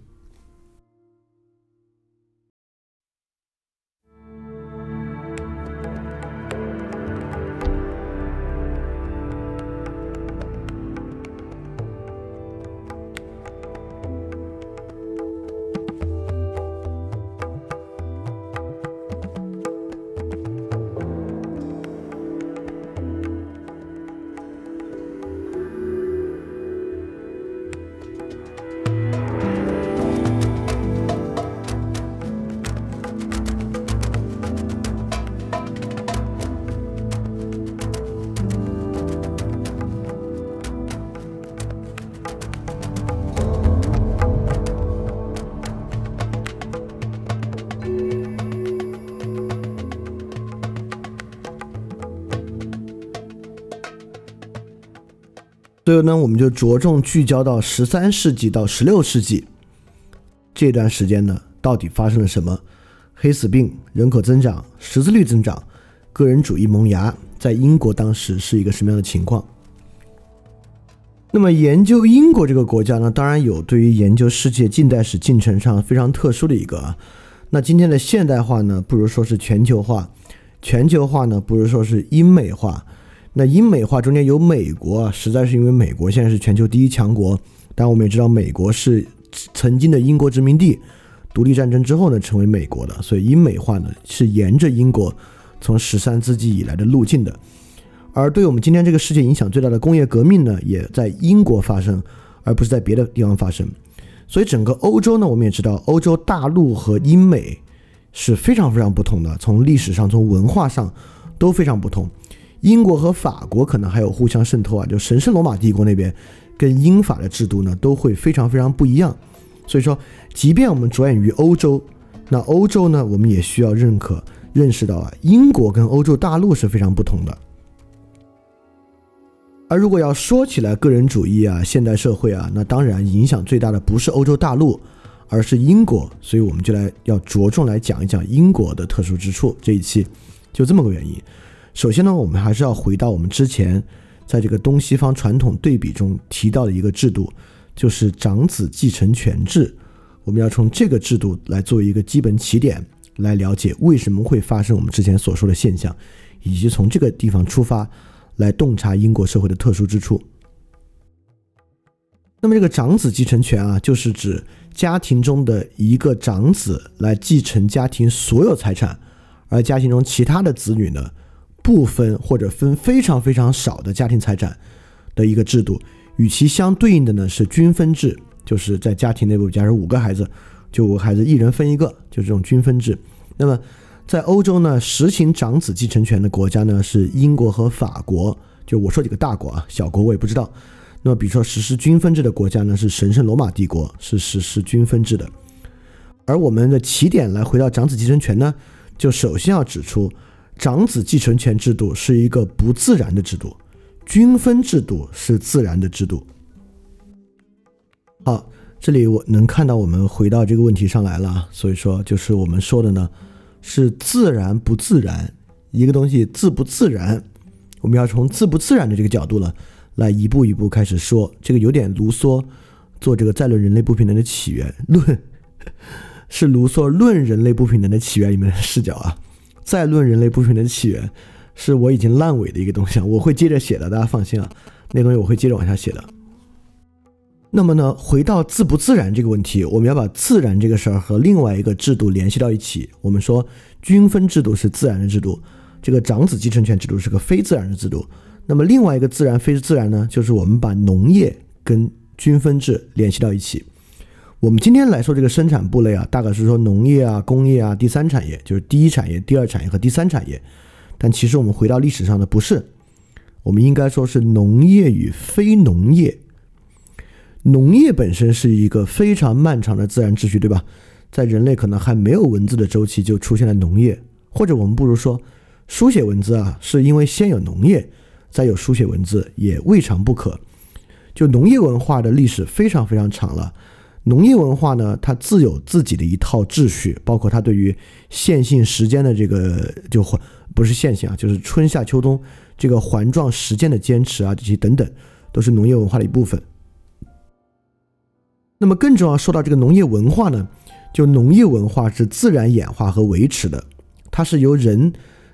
我们就着重聚焦到十三世纪到十六世纪这段时间呢，到底发生了什么？黑死病、人口增长、识字率增长、个人主义萌芽，在英国当时是一个什么样的情况？那么，研究英国这个国家呢，当然有对于研究世界近代史进程上非常特殊的一个啊。那今天的现代化呢，不如说是全球化；全球化呢，不如说是英美化。那英美化中间有美国啊，实在是因为美国现在是全球第一强国。但我们也知道，美国是曾经的英国殖民地，独立战争之后呢，成为美国的。所以英美化呢，是沿着英国从十三世纪以来的路径的。而对我们今天这个世界影响最大的工业革命呢，也在英国发生，而不是在别的地方发生。所以整个欧洲呢，我们也知道，欧洲大陆和英美是非常非常不同的，从历史上、从文化上都非常不同。英国和法国可能还有互相渗透啊，就神圣罗马帝国那边跟英法的制度呢都会非常非常不一样。所以说，即便我们着眼于欧洲，那欧洲呢，我们也需要认可、认识到啊，英国跟欧洲大陆是非常不同的。而如果要说起来个人主义啊、现代社会啊，那当然影响最大的不是欧洲大陆，而是英国。所以我们就来要着重来讲一讲英国的特殊之处。这一期就这么个原因。首先呢，我们还是要回到我们之前在这个东西方传统对比中提到的一个制度，就是长子继承权制。我们要从这个制度来做一个基本起点，来了解为什么会发生我们之前所说的现象，以及从这个地方出发来洞察英国社会的特殊之处。那么，这个长子继承权啊，就是指家庭中的一个长子来继承家庭所有财产，而家庭中其他的子女呢？不分或者分非常非常少的家庭财产的一个制度，与其相对应的呢是均分制，就是在家庭内部，假如五个孩子，就五个孩子一人分一个，就这种均分制。那么在欧洲呢，实行长子继承权的国家呢是英国和法国，就我说几个大国啊，小国我也不知道。那么比如说实施均分制的国家呢，是神圣罗马帝国，是实施均分制的。而我们的起点来回到长子继承权呢，就首先要指出，长子继承权制度是一个不自然的制度，均分制度是自然的制度。好，这里我能看到我们回到这个问题上来了，所以说就是我们说的呢，是自然不自然，一个东西自不自然，我们要从自不自然的这个角度呢，来一步一步开始说，这个有点卢梭做这个再论人类不平等的起源论。是卢梭《论人类不平等的起源》里面的视角啊，再论人类不平等的起源，是我已经烂尾的一个东西啊，我会接着写的，大家放心啊，那东西我会接着往下写的。那么呢，回到自不自然这个问题，我们要把自然这个事儿和另外一个制度联系到一起。我们说均分制度是自然的制度，这个长子继承权制度是个非自然的制度。那么另外一个自然非自然呢，就是我们把农业跟均分制联系到一起。我们今天来说这个生产部类啊，大概是说农业啊、工业啊、第三产业，就是第一产业、第二产业和第三产业。但其实我们回到历史上的不是，我们应该说是农业与非农业。农业本身是一个非常漫长的自然秩序，对吧？在人类可能还没有文字的周期就出现了农业，或者我们不如说，书写文字啊，是因为先有农业，再有书写文字也未尝不可。就农业文化的历史非常非常长了。农业文化呢，它自有自己的一套秩序，包括它对于线性时间的这个就环不是线性啊，就是春夏秋冬这个环状时间的坚持啊，这些等等，都是农业文化的一部分。那么更重要，说到这个农业文化呢，就农业文化是自然演化和维持的，它是由人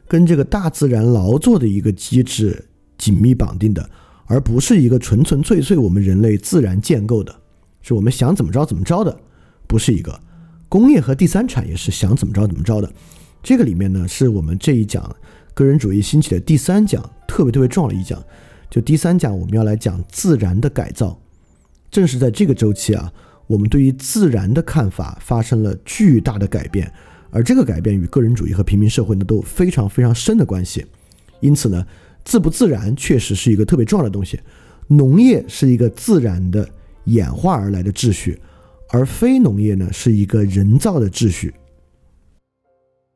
跟这个大自然劳作的一个机制紧密绑定的，而不是一个纯纯粹粹我们人类自然建构的。是我们想怎么着怎么着的，不是一个工业和第三产业是想怎么着怎么着的。这个里面呢，是我们这一讲个人主义兴起的第三讲，特别特别重要的一讲。就第三讲我们要来讲自然的改造。正是在这个周期啊，我们对于自然的看法发生了巨大的改变，而这个改变与个人主义和平民社会呢都有非常非常深的关系。因此呢，自不自然确实是一个特别重要的东西。农业是一个自然的。演化而来的秩序，而非农业呢是一个人造的秩序。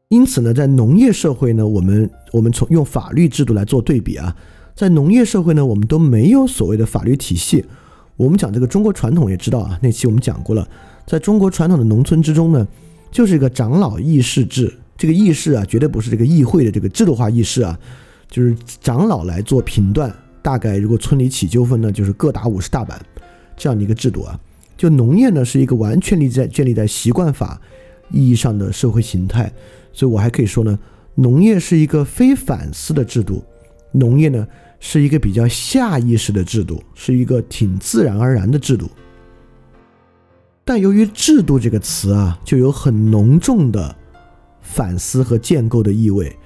因此呢，在农业社会呢，我们我们从用法律制度来做对比啊，在农业社会呢，我们都没有所谓的法律体系。我们讲这个中国传统也知道啊，那期我们讲过了，在中国传统的农村之中呢，就是一个长老议事制。这个议事啊，绝对不是这个议会的这个制度化议事啊，就是长老来做评断。大概如果村里起纠纷呢，就是各打五十大板。这样的一个制度啊，就农业呢是一个完全立在建立在习惯法意义上的社会形态，所以我还可以说呢，农业是一个非反思的制度，农业呢是一个比较下意识的制度，是一个挺自然而然的制度。但由于“制度”这个词啊，就有很浓重的反思和建构的意味，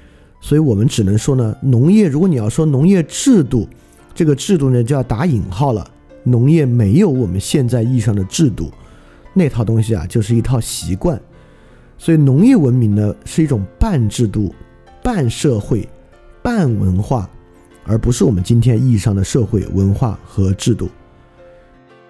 所以我们只能说呢，农业如果你要说农业制度，这个制度呢就要打引号了。农业没有我们现在意义上的制度，那套东西啊，就是一套习惯。所以农业文明呢，是一种半制度、半社会、半文化，而不是我们今天意义上的社会文化和制度。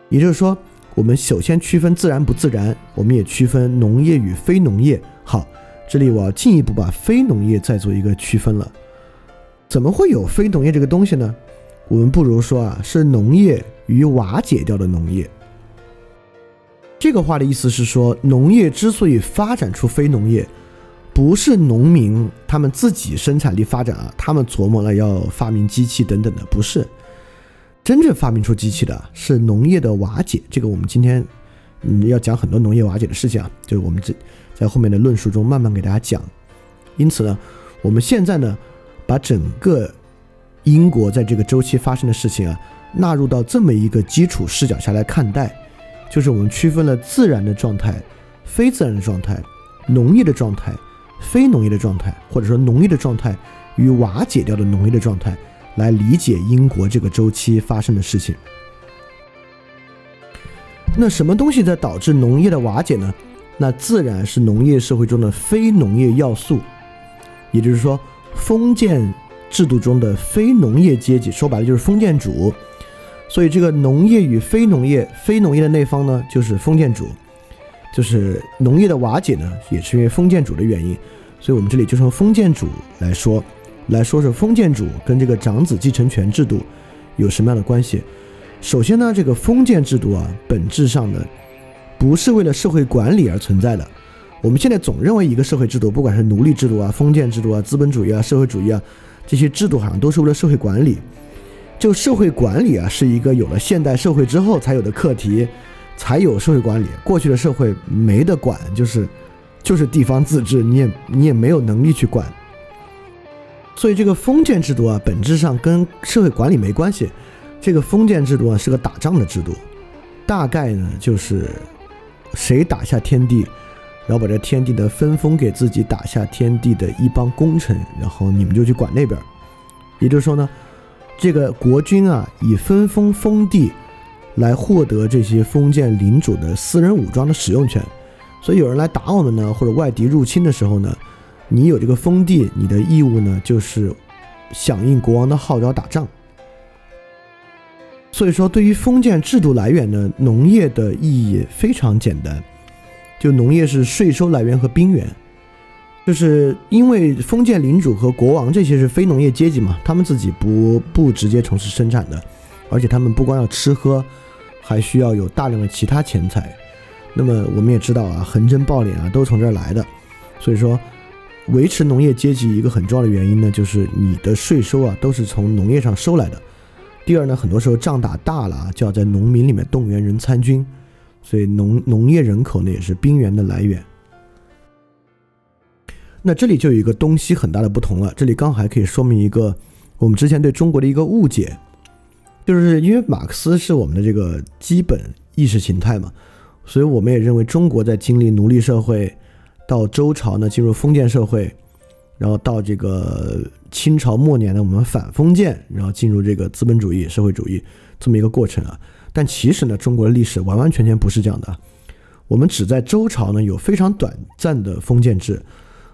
也就是说，我们首先区分自然不自然，我们也区分农业与非农业。好，这里我要进一步把非农业再做一个区分了。怎么会有非农业这个东西呢？我们不如说啊，是农业。与瓦解掉的农业，这个话的意思是说，农业之所以发展出非农业，不是农民他们自己生产力发展啊，他们琢磨了要发明机器等等的，不是真正发明出机器的，是农业的瓦解。这个我们今天嗯要讲很多农业瓦解的事情啊，就是我们这在后面的论述中慢慢给大家讲。因此呢，我们现在呢，把整个英国在这个周期发生的事情啊。纳入到这么一个基础视角下来看待，就是我们区分了自然的状态、非自然的状态、农业的状态、非农业的状态，或者说农业的状态与瓦解掉的农业的状态，来理解英国这个周期发生的事情。那什么东西在导致农业的瓦解呢？那自然是农业社会中的非农业要素，也就是说，封建制度中的非农业阶级，说白了就是封建主。所以这个农业与非农业，非农业的那方呢，就是封建主，就是农业的瓦解呢，也是因为封建主的原因。所以我们这里就从封建主来说，来说说封建主跟这个长子继承权制度有什么样的关系。首先呢，这个封建制度啊，本质上呢，不是为了社会管理而存在的。我们现在总认为一个社会制度，不管是奴隶制度啊、封建制度啊、资本主义啊、社会主义啊，这些制度好像都是为了社会管理。就社会管理啊，是一个有了现代社会之后才有的课题，才有社会管理。过去的社会没得管，就是就是地方自治，你也你也没有能力去管。所以这个封建制度啊，本质上跟社会管理没关系。这个封建制度啊，是个打仗的制度，大概呢就是谁打下天地，然后把这天地的分封给自己打下天地的一帮功臣，然后你们就去管那边。也就是说呢。这个国君啊，以分封封地来获得这些封建领主的私人武装的使用权，所以有人来打我们呢，或者外敌入侵的时候呢，你有这个封地，你的义务呢就是响应国王的号召打仗。所以说，对于封建制度来源呢，农业的意义非常简单，就农业是税收来源和兵源。就是因为封建领主和国王这些是非农业阶级嘛，他们自己不不直接从事生产的，而且他们不光要吃喝，还需要有大量的其他钱财。那么我们也知道啊，横征暴敛啊都从这儿来的。所以说，维持农业阶级一个很重要的原因呢，就是你的税收啊都是从农业上收来的。第二呢，很多时候仗打大了啊，就要在农民里面动员人参军，所以农农业人口呢也是兵源的来源。那这里就有一个东西很大的不同了。这里刚还可以说明一个我们之前对中国的一个误解，就是因为马克思是我们的这个基本意识形态嘛，所以我们也认为中国在经历奴隶社会，到周朝呢进入封建社会，然后到这个清朝末年呢我们反封建，然后进入这个资本主义社会主义这么一个过程啊。但其实呢，中国的历史完完全全不是这样的，我们只在周朝呢有非常短暂的封建制。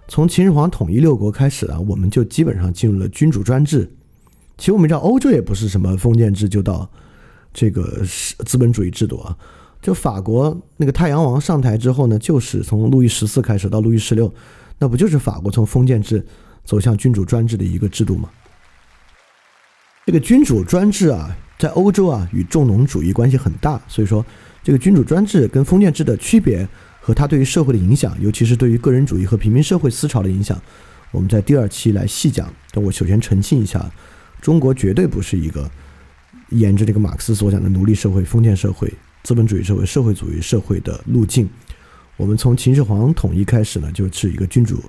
从秦始皇统一六国开始啊，我们就基本上进入了君主专制。其实我们知道，欧洲也不是什么封建制就到这个资本主义制度啊。就法国那个太阳王上台之后呢，就是从路易十四开始到路易十六，那不就是法国从封建制走向君主专制的一个制度吗？这个君主专制啊，在欧洲啊与重农主义关系很大，所以说这个君主专制跟封建制的区别。和它对于社会的影响，尤其是对于个人主义和平民社会思潮的影响，我们在第二期来细讲。但我首先澄清一下，中国绝对不是一个沿着这个马克思所讲的奴隶社会、封建社会、资本主义社会、社会主义社会的路径。我们从秦始皇统一开始呢，就是一个君主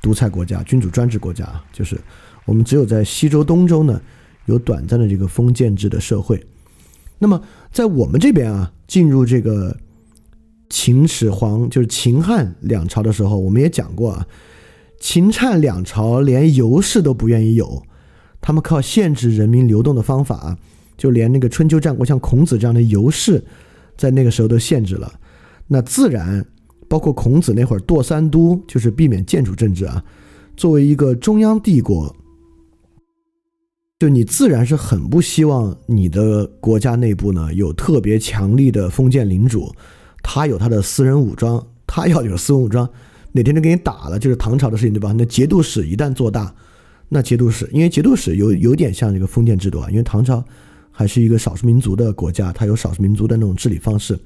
独裁国家、君主专制国家，就是我们只有在西周、东周呢，有短暂的这个封建制的社会。那么在我们这边啊，进入这个。秦始皇就是秦汉两朝的时候，我们也讲过啊，秦汉两朝连游士都不愿意有，他们靠限制人民流动的方法，就连那个春秋战国像孔子这样的游士，在那个时候都限制了。那自然，包括孔子那会儿堕三都，就是避免建主政治啊。作为一个中央帝国，就你自然是很不希望你的国家内部呢有特别强力的封建领主。他有他的私人武装，他要有私人武装，哪天就给你打了，就是唐朝的事情，对吧？那节度使一旦做大，那节度使，因为节度使有有点像这个封建制度啊，因为唐朝还是一个少数民族的国家，它有少数民族的那种治理方式。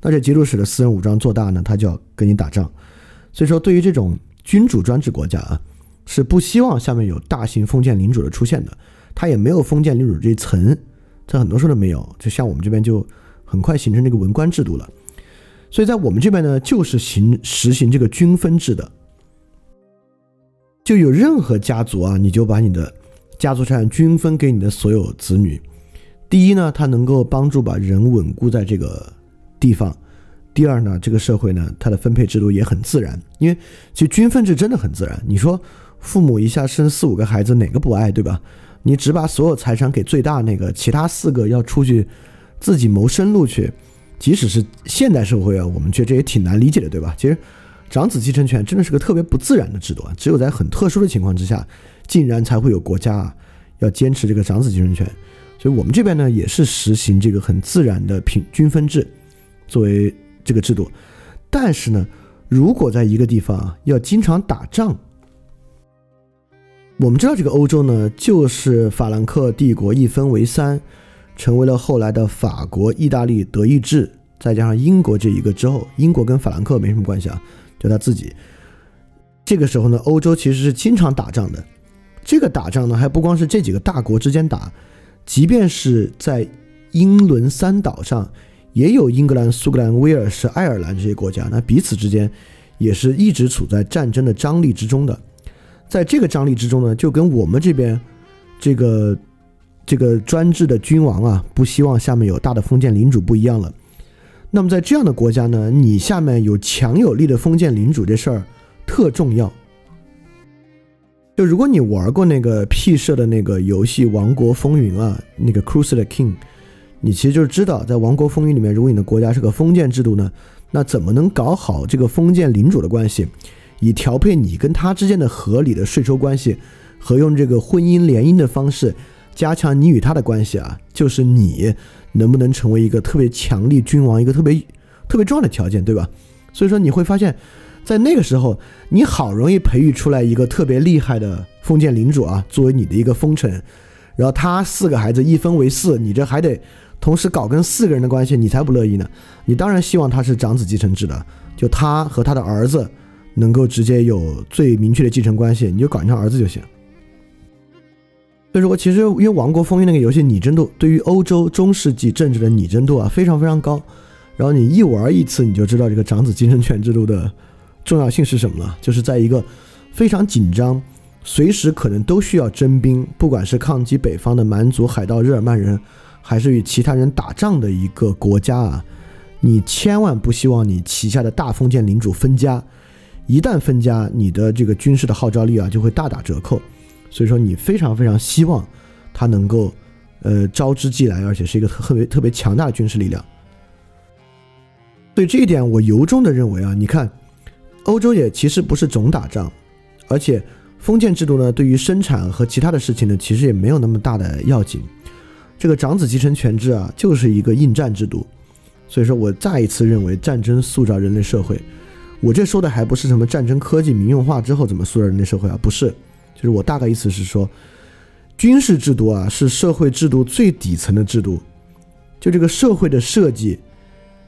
那这节度使的私人武装做大呢，他就要跟你打仗。所以说，对于这种君主专制国家啊，是不希望下面有大型封建领主的出现的。他也没有封建领主这一层，在很多时候都没有。就像我们这边就很快形成这个文官制度了。所以在我们这边呢，就是行实行这个均分制的，就有任何家族啊，你就把你的家族产均分给你的所有子女。第一呢，它能够帮助把人稳固在这个地方；第二呢，这个社会呢，它的分配制度也很自然，因为其实均分制真的很自然。你说父母一下生四五个孩子，哪个不爱，对吧？你只把所有财产给最大那个，其他四个要出去自己谋生路去。即使是现代社会啊，我们觉得这也挺难理解的，对吧？其实，长子继承权真的是个特别不自然的制度啊，只有在很特殊的情况之下，竟然才会有国家啊要坚持这个长子继承权。所以我们这边呢也是实行这个很自然的平均分制作为这个制度。但是呢，如果在一个地方啊要经常打仗，我们知道这个欧洲呢，就是法兰克帝国一分为三，成为了后来的法国、意大利、德意志，再加上英国这一个之后，英国跟法兰克没什么关系啊，就他自己。这个时候呢，欧洲其实是经常打仗的。这个打仗呢，还不光是这几个大国之间打，即便是在英伦三岛上。也有英格兰、苏格兰、威尔士、爱尔兰这些国家，那彼此之间也是一直处在战争的张力之中的。在这个张力之中呢，就跟我们这边这个这个专制的君王啊，不希望下面有大的封建领主不一样了。那么在这样的国家呢，你下面有强有力的封建领主这事儿特重要。就如果你玩过那个 P 社的那个游戏《王国风云》啊，那个 Crusader King。你其实就知道，在《王国风云》里面，如果你的国家是个封建制度呢，那怎么能搞好这个封建领主的关系，以调配你跟他之间的合理的税收关系，和用这个婚姻联姻的方式加强你与他的关系啊，就是你能不能成为一个特别强力君王一个特别特别重要的条件，对吧？所以说你会发现，在那个时候，你好容易培育出来一个特别厉害的封建领主啊，作为你的一个封臣，然后他四个孩子一分为四，你这还得。同时搞跟四个人的关系，你才不乐意呢。你当然希望他是长子继承制的，就他和他的儿子能够直接有最明确的继承关系，你就搞成儿子就行。所以说，其实因为《王国风云》那个游戏拟真度对于欧洲中世纪政治的拟真度啊非常非常高。然后你一玩一次，你就知道这个长子继承权制度的重要性是什么了。就是在一个非常紧张、随时可能都需要征兵，不管是抗击北方的蛮族、海盗、日耳曼人。还是与其他人打仗的一个国家啊，你千万不希望你旗下的大封建领主分家，一旦分家，你的这个军事的号召力啊就会大打折扣。所以说，你非常非常希望他能够，呃，招之即来，而且是一个特别特别强大的军事力量。对这一点，我由衷的认为啊，你看，欧洲也其实不是总打仗，而且封建制度呢，对于生产和其他的事情呢，其实也没有那么大的要紧。这个长子继承权制啊，就是一个应战制度，所以说我再一次认为战争塑造人类社会。我这说的还不是什么战争科技民用化之后怎么塑造人类社会啊，不是，就是我大概意思是说，军事制度啊是社会制度最底层的制度，就这个社会的设计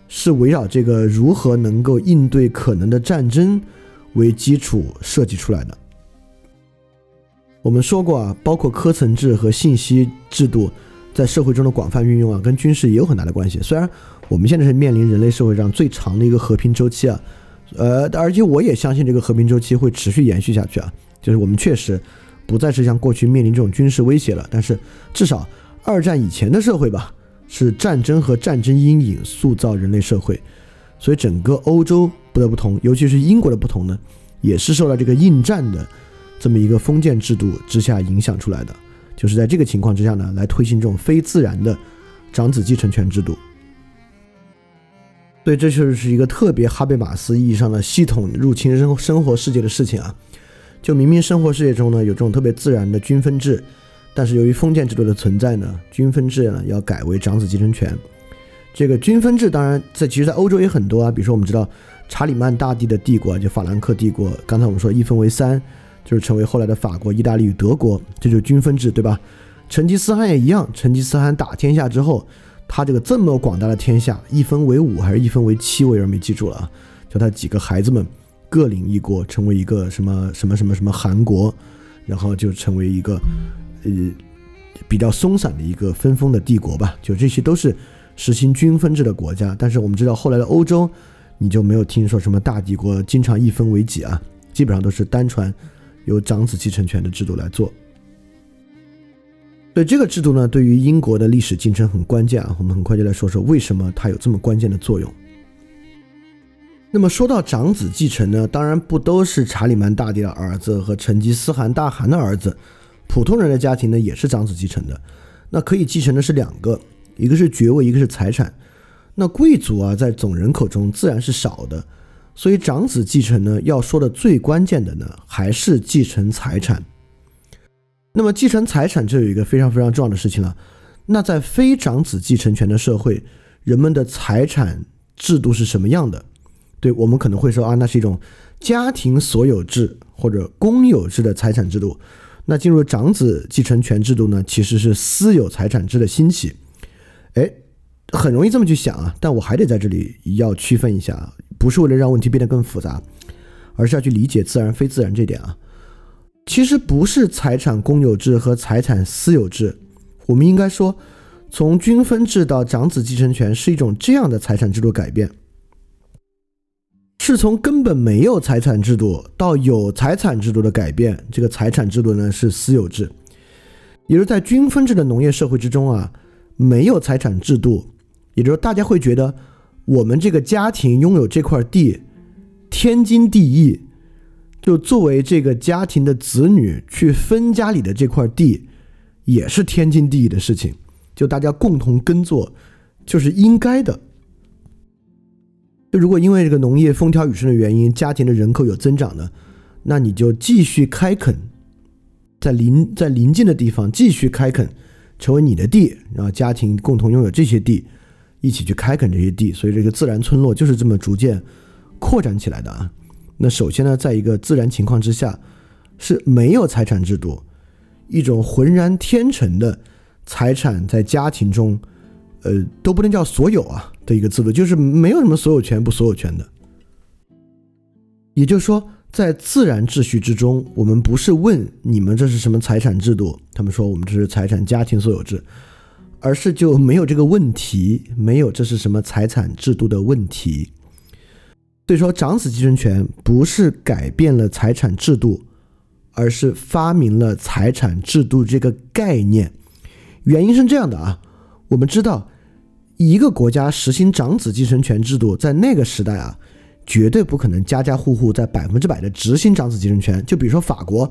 是围绕这个如何能够应对可能的战争为基础设计出来的。我们说过啊，包括科层制和信息制度。在社会中的广泛运用啊，跟军事也有很大的关系。虽然我们现在是面临人类社会上最长的一个和平周期啊，呃，而且我也相信这个和平周期会持续延续下去啊。就是我们确实不再是像过去面临这种军事威胁了，但是至少二战以前的社会吧，是战争和战争阴影塑造人类社会，所以整个欧洲不得不同，尤其是英国的不同呢，也是受到这个应战的这么一个封建制度之下影响出来的。就是在这个情况之下呢，来推行这种非自然的长子继承权制度。所以这就是一个特别哈贝马斯意义上的系统入侵生生活世界的事情啊！就明明生活世界中呢有这种特别自然的均分制，但是由于封建制度的存在呢，均分制呢要改为长子继承权。这个均分制当然在其实，在欧洲也很多啊，比如说我们知道查理曼大帝的帝国就法兰克帝国，刚才我们说一分为三。就是成为后来的法国、意大利与德国，这就是均分制，对吧？成吉思汗也一样，成吉思汗打天下之后，他这个这么广大的天下，一分为五还是一分为七，我有点没记住了啊。就他几个孩子们各领一国，成为一个什么什么什么什么韩国，然后就成为一个呃比较松散的一个分封的帝国吧。就这些都是实行均分制的国家，但是我们知道后来的欧洲，你就没有听说什么大帝国经常一分为几啊，基本上都是单传。由长子继承权的制度来做，对这个制度呢，对于英国的历史进程很关键啊。我们很快就来说说为什么它有这么关键的作用。那么说到长子继承呢，当然不都是查理曼大帝的儿子和成吉思汗大汗的儿子，普通人的家庭呢也是长子继承的。那可以继承的是两个，一个是爵位，一个是财产。那贵族啊，在总人口中自然是少的。所以长子继承呢，要说的最关键的呢，还是继承财产。那么继承财产就有一个非常非常重要的事情了。那在非长子继承权的社会，人们的财产制度是什么样的？对我们可能会说啊，那是一种家庭所有制或者公有制的财产制度。那进入长子继承权制度呢，其实是私有财产制的兴起。哎，很容易这么去想啊，但我还得在这里要区分一下，不是为了让问题变得更复杂，而是要去理解自然非自然这点啊。其实不是财产公有制和财产私有制，我们应该说，从均分制到长子继承权是一种这样的财产制度改变，是从根本没有财产制度到有财产制度的改变。这个财产制度呢是私有制，也就是在均分制的农业社会之中啊，没有财产制度，也就是大家会觉得我们这个家庭拥有这块地，天经地义。就作为这个家庭的子女去分家里的这块地，也是天经地义的事情。就大家共同耕作，就是应该的。就如果因为这个农业风调雨顺的原因，家庭的人口有增长呢，那你就继续开垦，在邻在邻近的地方继续开垦，成为你的地，然后家庭共同拥有这些地，一起去开垦这些地。所以这个自然村落就是这么逐渐扩展起来的啊。那首先呢，在一个自然情况之下，是没有财产制度，一种浑然天成的财产在家庭中，呃，都不能叫所有啊的一个制度，就是没有什么所有权不所有权的。也就是说，在自然秩序之中，我们不是问你们这是什么财产制度，他们说我们这是财产家庭所有制，而是就没有这个问题，没有这是什么财产制度的问题。所以说，长子继承权不是改变了财产制度，而是发明了财产制度这个概念。原因是这样的啊，我们知道，一个国家实行长子继承权制度，在那个时代啊，绝对不可能家家户户在百分之百的执行长子继承权。就比如说法国，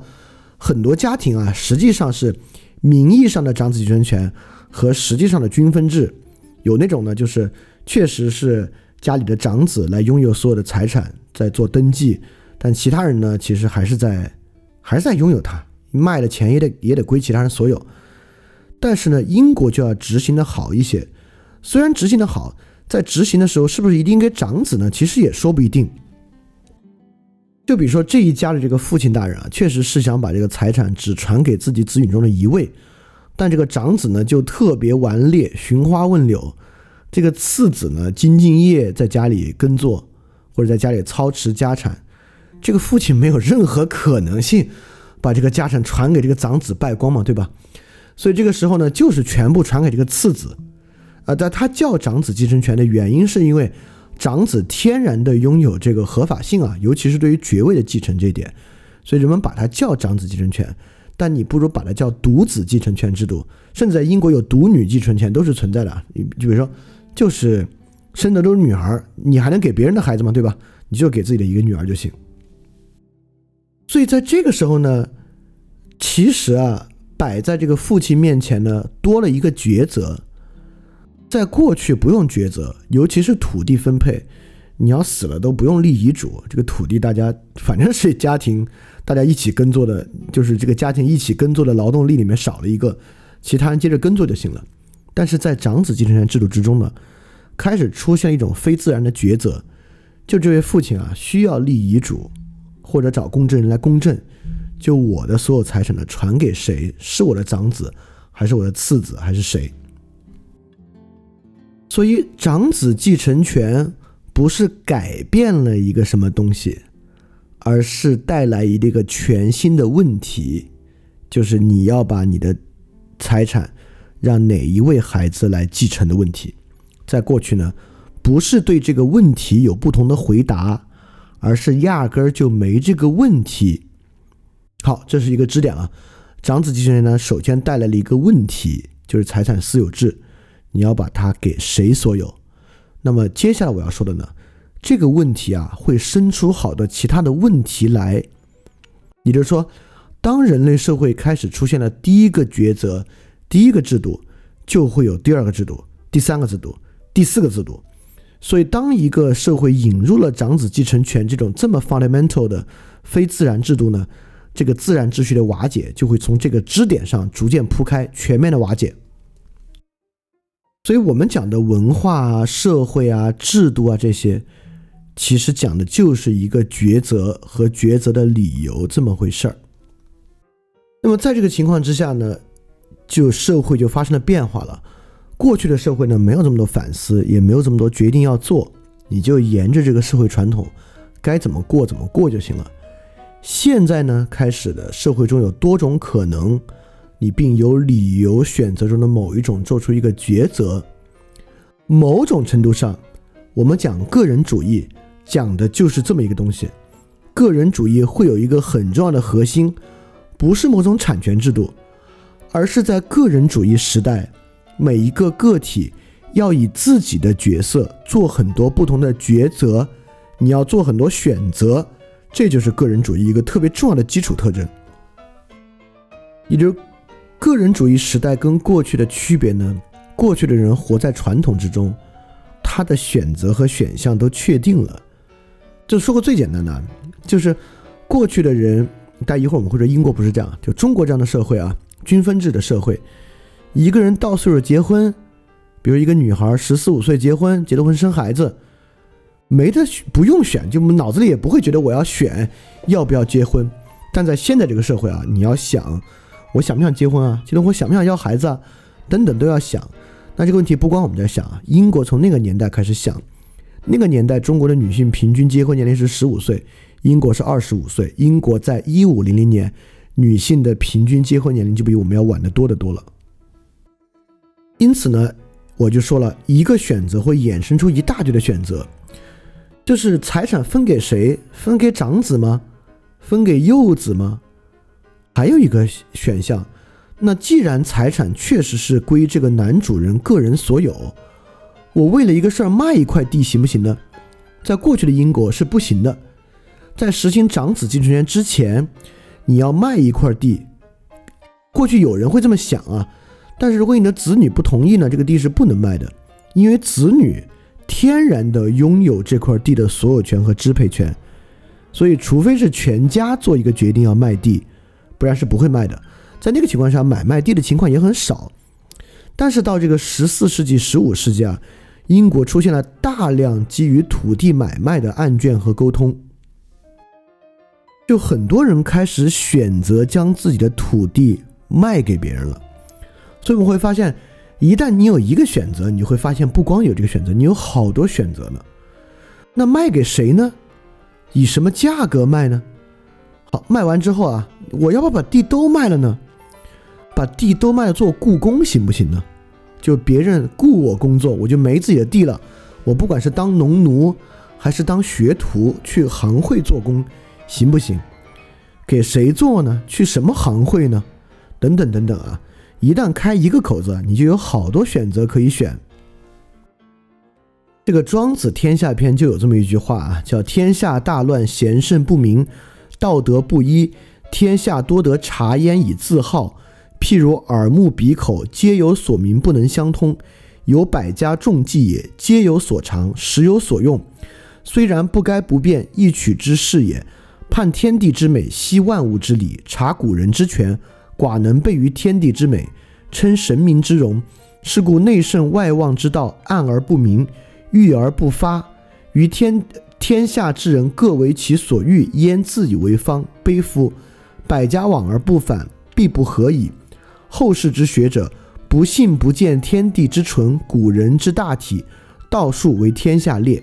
很多家庭啊，实际上是名义上的长子继承权和实际上的均分制，有那种呢，就是确实是。家里的长子来拥有所有的财产，在做登记，但其他人呢，其实还是在，还是在拥有它，卖的钱也得也得归其他人所有。但是呢，英国就要执行的好一些，虽然执行的好，在执行的时候是不是一定给长子呢？其实也说不一定。就比如说这一家的这个父亲大人啊，确实是想把这个财产只传给自己子女中的一位，但这个长子呢就特别顽劣，寻花问柳。这个次子呢，兢兢业业在家里耕作，或者在家里操持家产。这个父亲没有任何可能性把这个家产传给这个长子败光嘛，对吧？所以这个时候呢，就是全部传给这个次子。啊，但他叫长子继承权的原因，是因为长子天然的拥有这个合法性啊，尤其是对于爵位的继承这一点，所以人们把它叫长子继承权。但你不如把它叫独子继承权制度，甚至在英国有独女继承权都是存在的。你就比如说。就是生的都是女孩，你还能给别人的孩子吗？对吧？你就给自己的一个女儿就行。所以在这个时候呢，其实啊，摆在这个父亲面前呢，多了一个抉择。在过去不用抉择，尤其是土地分配，你要死了都不用立遗嘱，这个土地大家反正是家庭大家一起耕作的，就是这个家庭一起耕作的劳动力里面少了一个，其他人接着耕作就行了。但是在长子继承权制度之中呢，开始出现一种非自然的抉择，就这位父亲啊，需要立遗嘱，或者找公证人来公证，就我的所有财产呢传给谁，是我的长子，还是我的次子，还是谁？所以长子继承权不是改变了一个什么东西，而是带来一个全新的问题，就是你要把你的财产。让哪一位孩子来继承的问题，在过去呢，不是对这个问题有不同的回答，而是压根儿就没这个问题。好，这是一个支点了。长子继承人呢，首先带来了一个问题，就是财产私有制，你要把它给谁所有？那么接下来我要说的呢，这个问题啊，会生出好多其他的问题来。也就是说，当人类社会开始出现了第一个抉择。第一个制度就会有第二个制度、第三个制度、第四个制度。所以，当一个社会引入了长子继承权这种这么 fundamental 的非自然制度呢，这个自然秩序的瓦解就会从这个支点上逐渐铺开，全面的瓦解。所以，我们讲的文化啊、社会啊、制度啊这些，其实讲的就是一个抉择和抉择的理由这么回事儿。那么，在这个情况之下呢，就社会就发生了变化了。过去的社会呢，没有这么多反思，也没有这么多决定要做，你就沿着这个社会传统，该怎么过怎么过就行了。现在呢，开始的社会中有多种可能。你并有理由选择中的某一种做出一个抉择。某种程度上，我们讲个人主义，讲的就是这么一个东西。个人主义会有一个很重要的核心，不是某种产权制度，而是在个人主义时代，每一个个体要以自己的角色做很多不同的抉择，你要做很多选择，这就是个人主义一个特别重要的基础特征。也就。个人主义时代跟过去的区别呢？过去的人活在传统之中，他的选择和选项都确定了。就说个最简单的，就是过去的人，但一会儿我们会说英国不是这样，就中国这样的社会啊，均分制的社会，一个人到岁数结婚，比如一个女孩十四五岁结婚，结了婚生孩子，没得不用选，就脑子里也不会觉得我要选要不要结婚。但在现在这个社会啊，你要想。我想不想结婚啊？结了婚想不想要孩子啊？等等都要想。那这个问题不光我们在想啊，英国从那个年代开始想。那个年代中国的女性平均结婚年龄是十五岁，英国是二十五岁。英国在一五零零年，女性的平均结婚年龄就比我们要晚得多得多了。因此呢，我就说了一个选择会衍生出一大堆的选择，就是财产分给谁？分给长子吗？分给幼子吗？还有一个选项，那既然财产确实是归这个男主人个人所有，我为了一个事儿卖一块地行不行呢？在过去的英国是不行的，在实行长子继承权之前，你要卖一块地，过去有人会这么想啊，但是如果你的子女不同意呢，这个地是不能卖的，因为子女天然的拥有这块地的所有权和支配权，所以除非是全家做一个决定要卖地。不然是不会卖的，在那个情况下，买卖地的情况也很少。但是到这个十四世纪、十五世纪啊，英国出现了大量基于土地买卖的案卷和沟通，就很多人开始选择将自己的土地卖给别人了。所以我们会发现，一旦你有一个选择，你就会发现不光有这个选择，你有好多选择呢。那卖给谁呢？以什么价格卖呢？好，卖完之后啊，我要不要把地都卖了呢？把地都卖了做故宫行不行呢？就别人雇我工作，我就没自己的地了。我不管是当农奴还是当学徒去行会做工，行不行？给谁做呢？去什么行会呢？等等等等啊！一旦开一个口子，你就有好多选择可以选。这个《庄子·天下篇》就有这么一句话啊，叫“天下大乱，贤圣不明。”道德不一，天下多得察焉以自好。譬如耳目鼻口，皆有所名，不能相通。有百家众技也，皆有所长，时有所用。虽然不该不变，亦取之是也。判天地之美，悉万物之理，察古人之权，寡能备于天地之美，称神明之容。是故内圣外望之道，暗而不明，郁而不发，于天。天下之人各为其所欲，焉自以为方？悲夫！百家往而不返，必不合矣。后世之学者，不信不见天地之纯，古人之大体，道术为天下列。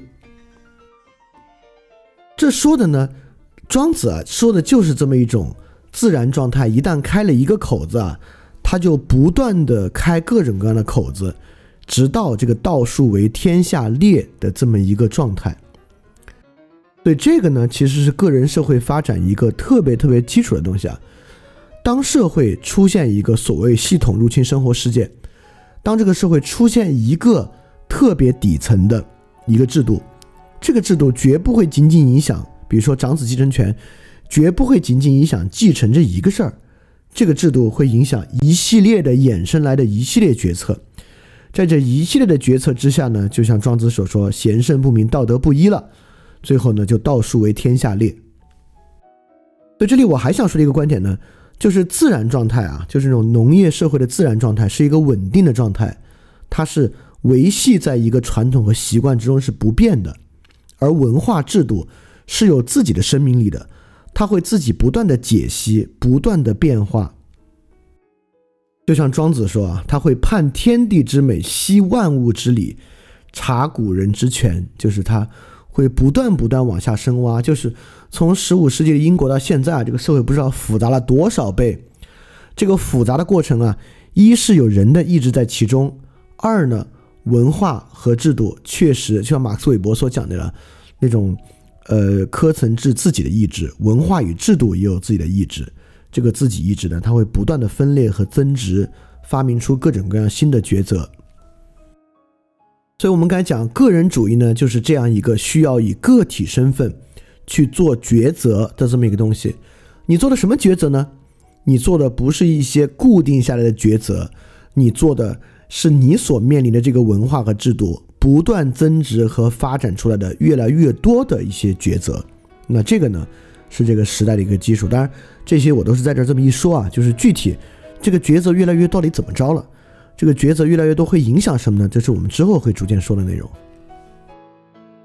这说的呢，庄子啊，说的就是这么一种自然状态。一旦开了一个口子啊，他就不断的开各种各样的口子，直到这个道术为天下列的这么一个状态。所以这个呢，其实是个人社会发展一个特别特别基础的东西啊。当社会出现一个所谓系统入侵生活事件，当这个社会出现一个特别底层的一个制度，这个制度绝不会仅仅影响，比如说长子继承权，绝不会仅仅影响继承这一个事儿，这个制度会影响一系列的衍生来的一系列决策，在这一系列的决策之下呢，就像庄子所说，贤圣不明，道德不一了。最后呢，就道术为天下列。所以这里我还想说的一个观点呢，就是自然状态啊，就是那种农业社会的自然状态是一个稳定的状态，它是维系在一个传统和习惯之中是不变的，而文化制度是有自己的生命力的，它会自己不断的解析，不断的变化。就像庄子说啊，他会判天地之美，析万物之理，察古人之权，就是他会不断不断往下深挖，就是从十五世纪的英国到现在啊，这个社会不知道复杂了多少倍。这个复杂的过程啊，一是有人的意志在其中，二呢，文化和制度确实就像马克思韦伯所讲的了，那种呃科层制自己的意志，文化与制度也有自己的意志。这个自己意志呢，它会不断的分裂和增值，发明出各种各样新的抉择。所以，我们刚才讲个人主义呢，就是这样一个需要以个体身份去做抉择的这么一个东西。你做的什么抉择呢？你做的不是一些固定下来的抉择，你做的是你所面临的这个文化和制度不断增值和发展出来的越来越多的一些抉择。那这个呢？是这个时代的一个基础，当然这些我都是在这这么一说啊，就是具体这个抉择越来越到底怎么着了，这个抉择越来越多会影响什么呢？这是我们之后会逐渐说的内容。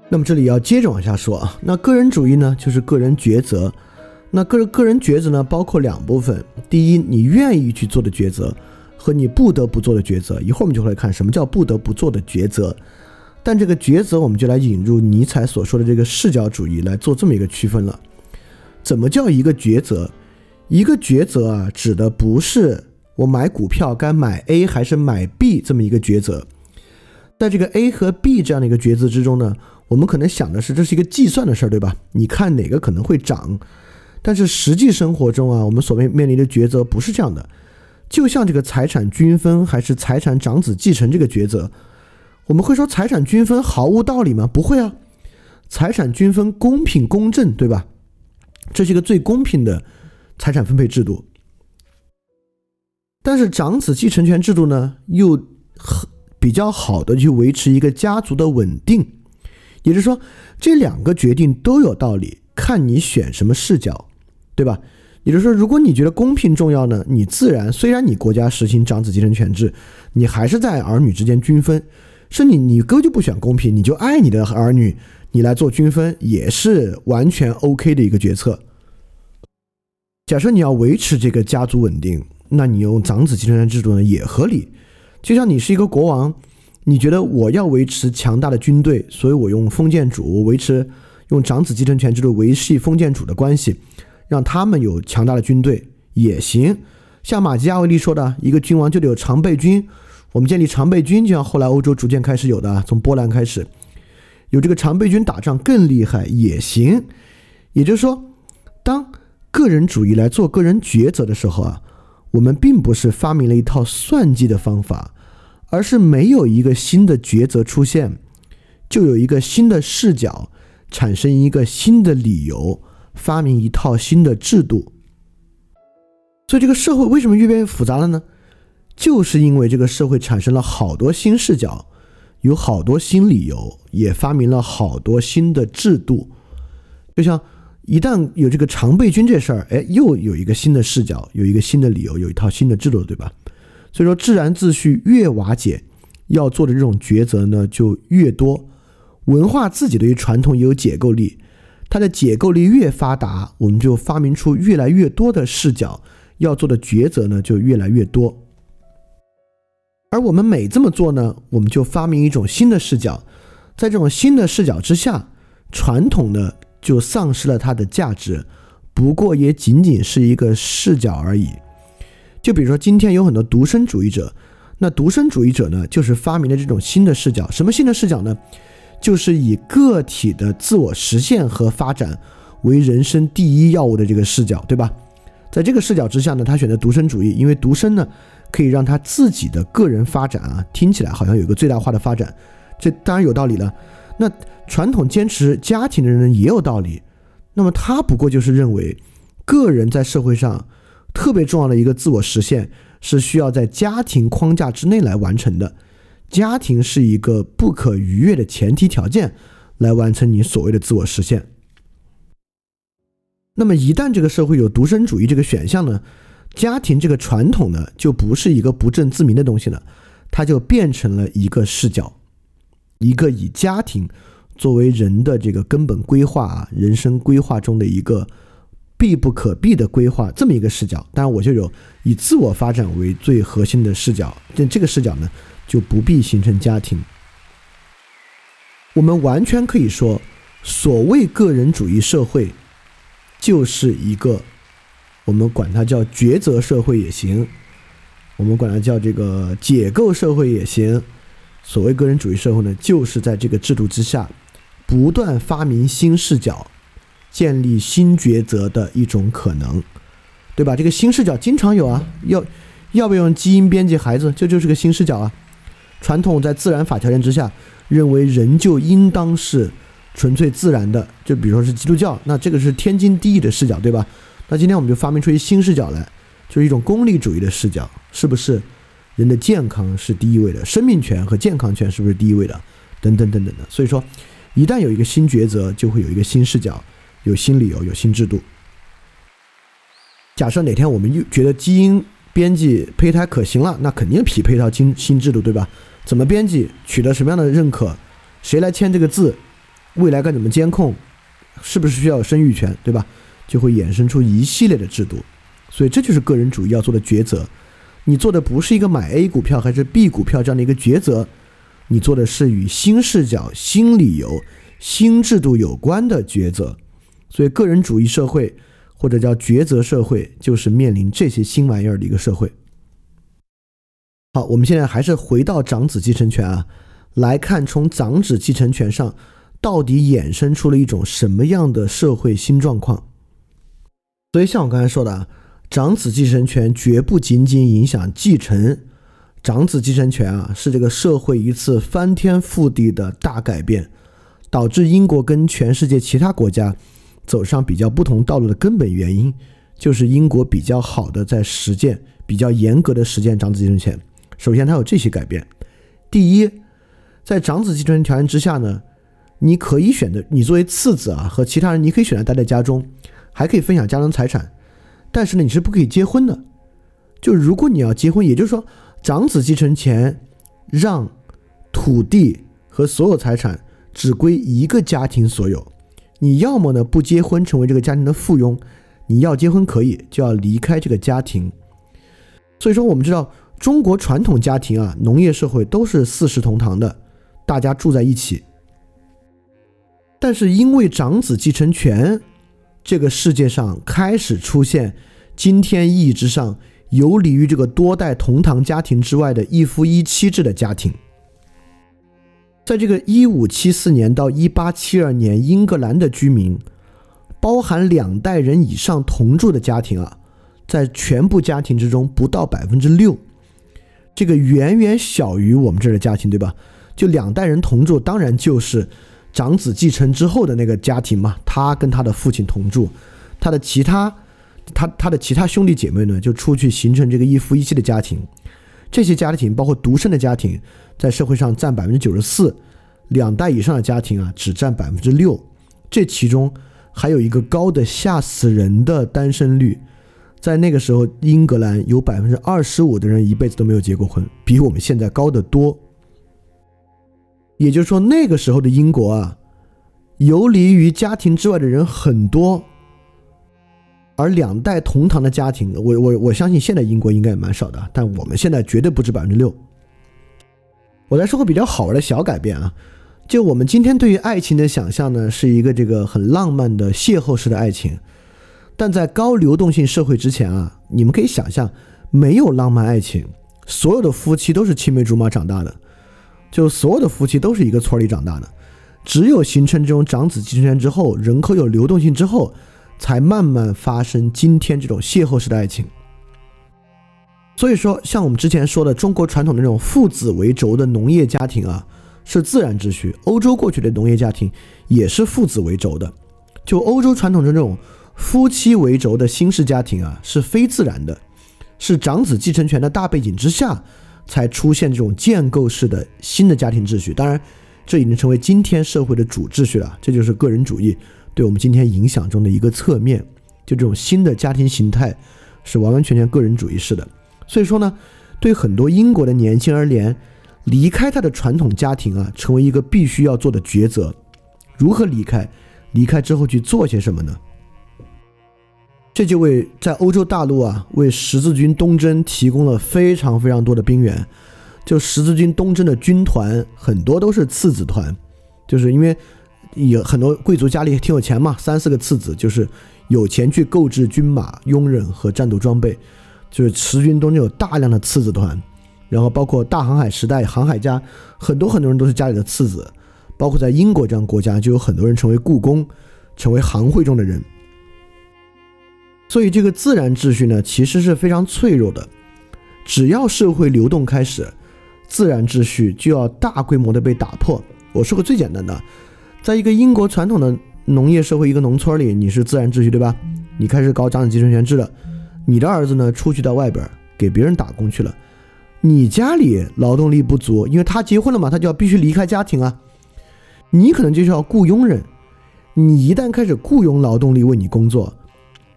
那么这里要接着往下说啊，那个人主义呢，就是个人抉择，那个人个人抉择呢，包括两部分，第一，你愿意去做的抉择和你不得不做的抉择，一会儿我们就会看什么叫不得不做的抉择，但这个抉择我们就来引入尼采所说的这个视角主义来做这么一个区分了。怎么叫一个抉择？一个抉择啊，指的不是我买股票该买 A 还是买 B 这么一个抉择。在这个 A 和 B 这样的一个抉择之中呢，我们可能想的是这是一个计算的事儿，对吧？你看哪个可能会涨？但是实际生活中啊，我们所面面临的抉择不是这样的。就像这个财产均分还是财产长子继承这个抉择，我们会说财产均分毫无道理吗？不会啊，财产均分公平公正，对吧？这是一个最公平的财产分配制度，但是长子继承权制度呢，又很比较好的去维持一个家族的稳定。也就是说，这两个决定都有道理，看你选什么视角，对吧？也就是说，如果你觉得公平重要呢，你自然虽然你国家实行长子继承权制，你还是在儿女之间均分。是你你哥就不选公平，你就爱你的儿女。你来做均分也是完全 OK 的一个决策。假设你要维持这个家族稳定，那你用长子继承权制度呢也合理。就像你是一个国王，你觉得我要维持强大的军队，所以我用封建主维持用长子继承权制度维系封建主的关系，让他们有强大的军队也行。像马基亚维利说的，一个君王就得有常备军，我们建立常备军，就像后来欧洲逐渐开始有的，从波兰开始。有这个常备军打仗更厉害也行，也就是说，当个人主义来做个人抉择的时候啊，我们并不是发明了一套算计的方法，而是没有一个新的抉择出现，就有一个新的视角，产生一个新的理由，发明一套新的制度。所以这个社会为什么越变越复杂了呢？就是因为这个社会产生了好多新视角。有好多新理由，也发明了好多新的制度。就像一旦有这个常备军这事儿，哎，又有一个新的视角，有一个新的理由，有一套新的制度，对吧？所以说，自然秩序越瓦解，要做的这种抉择呢就越多。文化自己对于传统也有解构力，它的解构力越发达，我们就发明出越来越多的视角，要做的抉择呢就越来越多。而我们每这么做呢，我们就发明一种新的视角，在这种新的视角之下，传统的就丧失了它的价值，不过也仅仅是一个视角而已。就比如说，今天有很多独身主义者，那独身主义者呢，就是发明了这种新的视角。什么新的视角呢？就是以个体的自我实现和发展为人生第一要务的这个视角，对吧？在这个视角之下呢，他选择独身主义，因为独身呢。可以让他自己的个人发展啊，听起来好像有一个最大化的发展，这当然有道理了。那传统坚持家庭的人也有道理。那么他不过就是认为，个人在社会上特别重要的一个自我实现是需要在家庭框架之内来完成的，家庭是一个不可逾越的前提条件，来完成你所谓的自我实现。那么一旦这个社会有独身主义这个选项呢，家庭这个传统呢就不是一个不证自明的东西了，它就变成了一个视角，一个以家庭作为人的这个根本规划啊，人生规划中的一个必不可避的规划这么一个视角。当然，我就有以自我发展为最核心的视角，但这个视角呢就不必形成家庭。我们完全可以说，所谓个人主义社会。就是一个，我们管它叫抉择社会也行，我们管它叫这个解构社会也行。所谓个人主义社会呢，就是在这个制度之下，不断发明新视角，建立新抉择的一种可能，对吧？这个新视角经常有啊，要要不要用基因编辑孩子，这就是个新视角啊。传统在自然法条件之下，认为人就应当是。纯粹自然的，就比如说是基督教，那这个是天经地义的视角，对吧？那今天我们就发明出一新视角来，就是一种功利主义的视角，是不是？人的健康是第一位的，生命权和健康权是不是第一位的？等等等等的。所以说，一旦有一个新抉择，就会有一个新视角，有新理由，有新制度。假设哪天我们又觉得基因编辑胚胎可行了，那肯定匹配到新新制度，对吧？怎么编辑？取得什么样的认可？谁来签这个字？未来该怎么监控？是不是需要生育权，对吧？就会衍生出一系列的制度。所以这就是个人主义要做的抉择。你做的不是一个买 A 股票还是 B 股票这样的一个抉择，你做的是与新视角、新理由、新制度有关的抉择。所以个人主义社会或者叫抉择社会，就是面临这些新玩意儿的一个社会。好，我们现在还是回到长子继承权啊，来看从长子继承权上。到底衍生出了一种什么样的社会新状况？所以，像我刚才说的啊，长子继承权绝不仅仅影响继承，长子继承权啊，是这个社会一次翻天覆地的大改变，导致英国跟全世界其他国家走上比较不同道路的根本原因，就是英国比较好的在实践、比较严格的实践长子继承权。首先，它有这些改变：第一，在长子继承条件之下呢。你可以选择，你作为次子啊，和其他人，你可以选择待在家中，还可以分享家中财产，但是呢，你是不可以结婚的。就如果你要结婚，也就是说，长子继承权让土地和所有财产只归一个家庭所有。你要么呢不结婚，成为这个家庭的附庸；你要结婚可以，就要离开这个家庭。所以说，我们知道中国传统家庭啊，农业社会都是四世同堂的，大家住在一起。但是因为长子继承权，这个世界上开始出现今天意义之上游离于这个多代同堂家庭之外的一夫一妻制的家庭。在这个一五七四年到一八七二年，英格兰的居民，包含两代人以上同住的家庭啊，在全部家庭之中不到百分之六，这个远远小于我们这儿的家庭，对吧？就两代人同住，当然就是。长子继承之后的那个家庭嘛，他跟他的父亲同住，他的其他，他他的其他兄弟姐妹呢，就出去形成这个一夫一妻的家庭。这些家庭包括独生的家庭，在社会上占百分之九十四，两代以上的家庭啊，只占百分之六。这其中还有一个高的吓死人的单身率，在那个时候，英格兰有百分之二十五的人一辈子都没有结过婚，比我们现在高得多。也就是说，那个时候的英国啊，游离于家庭之外的人很多，而两代同堂的家庭，我我我相信现在英国应该也蛮少的，但我们现在绝对不止百分之六。我来说个比较好玩的小改变啊，就我们今天对于爱情的想象呢，是一个这个很浪漫的邂逅式的爱情，但在高流动性社会之前啊，你们可以想象，没有浪漫爱情，所有的夫妻都是青梅竹马长大的。就所有的夫妻都是一个村里长大的，只有形成这种长子继承权之后，人口有流动性之后，才慢慢发生今天这种邂逅式的爱情。所以说，像我们之前说的，中国传统的那种父子为轴的农业家庭啊，是自然秩序；欧洲过去的农业家庭也是父子为轴的。就欧洲传统的这种夫妻为轴的新式家庭啊，是非自然的，是长子继承权的大背景之下。才出现这种建构式的新的家庭秩序，当然，这已经成为今天社会的主秩序了。这就是个人主义对我们今天影响中的一个侧面。就这种新的家庭形态是完完全全个人主义式的。所以说呢，对很多英国的年轻而言，离开他的传统家庭啊，成为一个必须要做的抉择。如何离开？离开之后去做些什么呢？这就为在欧洲大陆啊，为十字军东征提供了非常非常多的兵源。就十字军东征的军团很多都是次子团，就是因为有很多贵族家里挺有钱嘛，三四个次子就是有钱去购置军马、佣人和战斗装备。就是十字军东征有大量的次子团，然后包括大航海时代，航海家很多很多人都是家里的次子，包括在英国这样国家，就有很多人成为雇工，成为行会中的人。所以这个自然秩序呢，其实是非常脆弱的。只要社会流动开始，自然秩序就要大规模的被打破。我说个最简单的，在一个英国传统的农业社会，一个农村里，你是自然秩序，对吧？你开始搞长子继承权制了，你的儿子呢，出去到外边给别人打工去了，你家里劳动力不足，因为他结婚了嘛，他就要必须离开家庭啊，你可能就是要雇佣人。你一旦开始雇佣劳动力为你工作。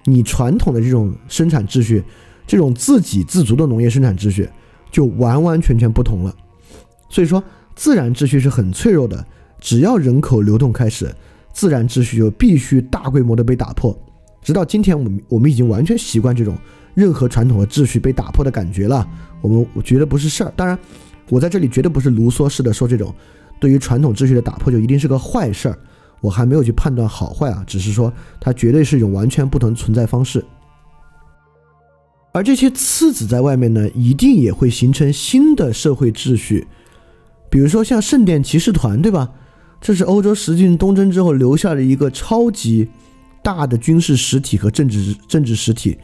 你传统的这种生产秩序，这种自给自足的农业生产秩序，就完完全全不同了。所以说，自然秩序是很脆弱的。只要人口流动开始，自然秩序就必须大规模的被打破。直到今天，我们我们已经完全习惯这种任何传统的秩序被打破的感觉了。我们我觉得不是事儿。当然，我在这里绝对不是卢梭式的说这种对于传统秩序的打破就一定是个坏事儿。我还没有去判断好坏啊，只是说它绝对是一种完全不同存在方式。而这些次子在外面呢，一定也会形成新的社会秩序，比如说像圣殿骑士团，对吧？这是欧洲十字军东征之后留下的一个超级大的军事实体和政治政治实体。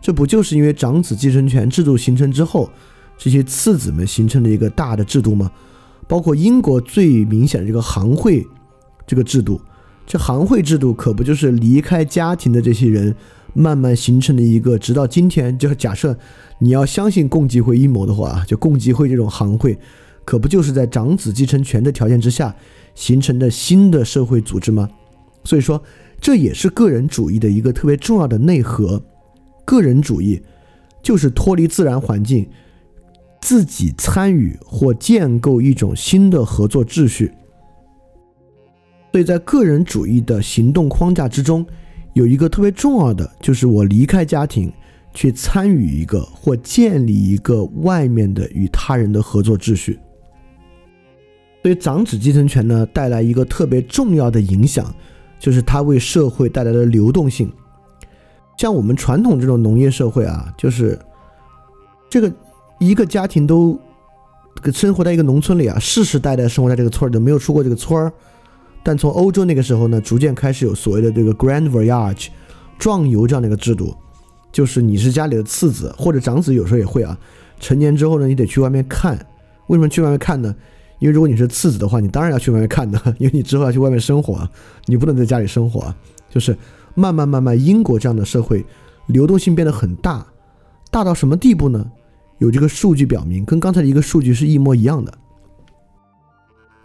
这不就是因为长子继承权制度形成之后，这些次子们形成了一个大的制度吗？包括英国最明显的这个行会。这个制度，这行会制度可不就是离开家庭的这些人慢慢形成的一个，直到今天，就假设你要相信共济会阴谋的话，就共济会这种行会，可不就是在长子继承权的条件之下形成的新的社会组织吗？所以说，这也是个人主义的一个特别重要的内核。个人主义就是脱离自然环境，自己参与或建构一种新的合作秩序。所以在个人主义的行动框架之中，有一个特别重要的，就是我离开家庭，去参与一个或建立一个外面的与他人的合作秩序。所以长子继承权呢，带来一个特别重要的影响，就是它为社会带来的流动性。像我们传统这种农业社会啊，就是这个一个家庭都生活在一个农村里啊，世世代代生活在这个村儿都没有出过这个村儿。但从欧洲那个时候呢，逐渐开始有所谓的这个 grand voyage，壮游这样的一个制度，就是你是家里的次子或者长子，有时候也会啊。成年之后呢，你得去外面看。为什么去外面看呢？因为如果你是次子的话，你当然要去外面看的，因为你之后要去外面生活啊，你不能在家里生活啊。就是慢慢慢慢，英国这样的社会流动性变得很大，大到什么地步呢？有这个数据表明，跟刚才的一个数据是一模一样的。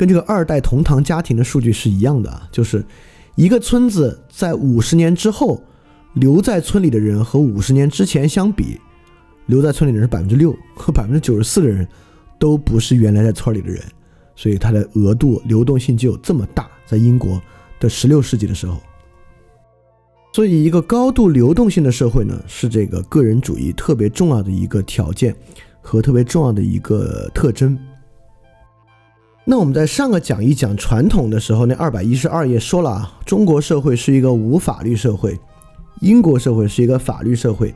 跟这个二代同堂家庭的数据是一样的，就是一个村子在五十年之后留在村里的人和五十年之前相比，留在村里的人是百分之六，和百分之九十四的人都不是原来在村里的人，所以它的额度流动性就有这么大。在英国的十六世纪的时候，所以一个高度流动性的社会呢，是这个个人主义特别重要的一个条件和特别重要的一个特征。那我们在上个讲义讲传统的时候，那二百一十二页说了啊，中国社会是一个无法律社会，英国社会是一个法律社会，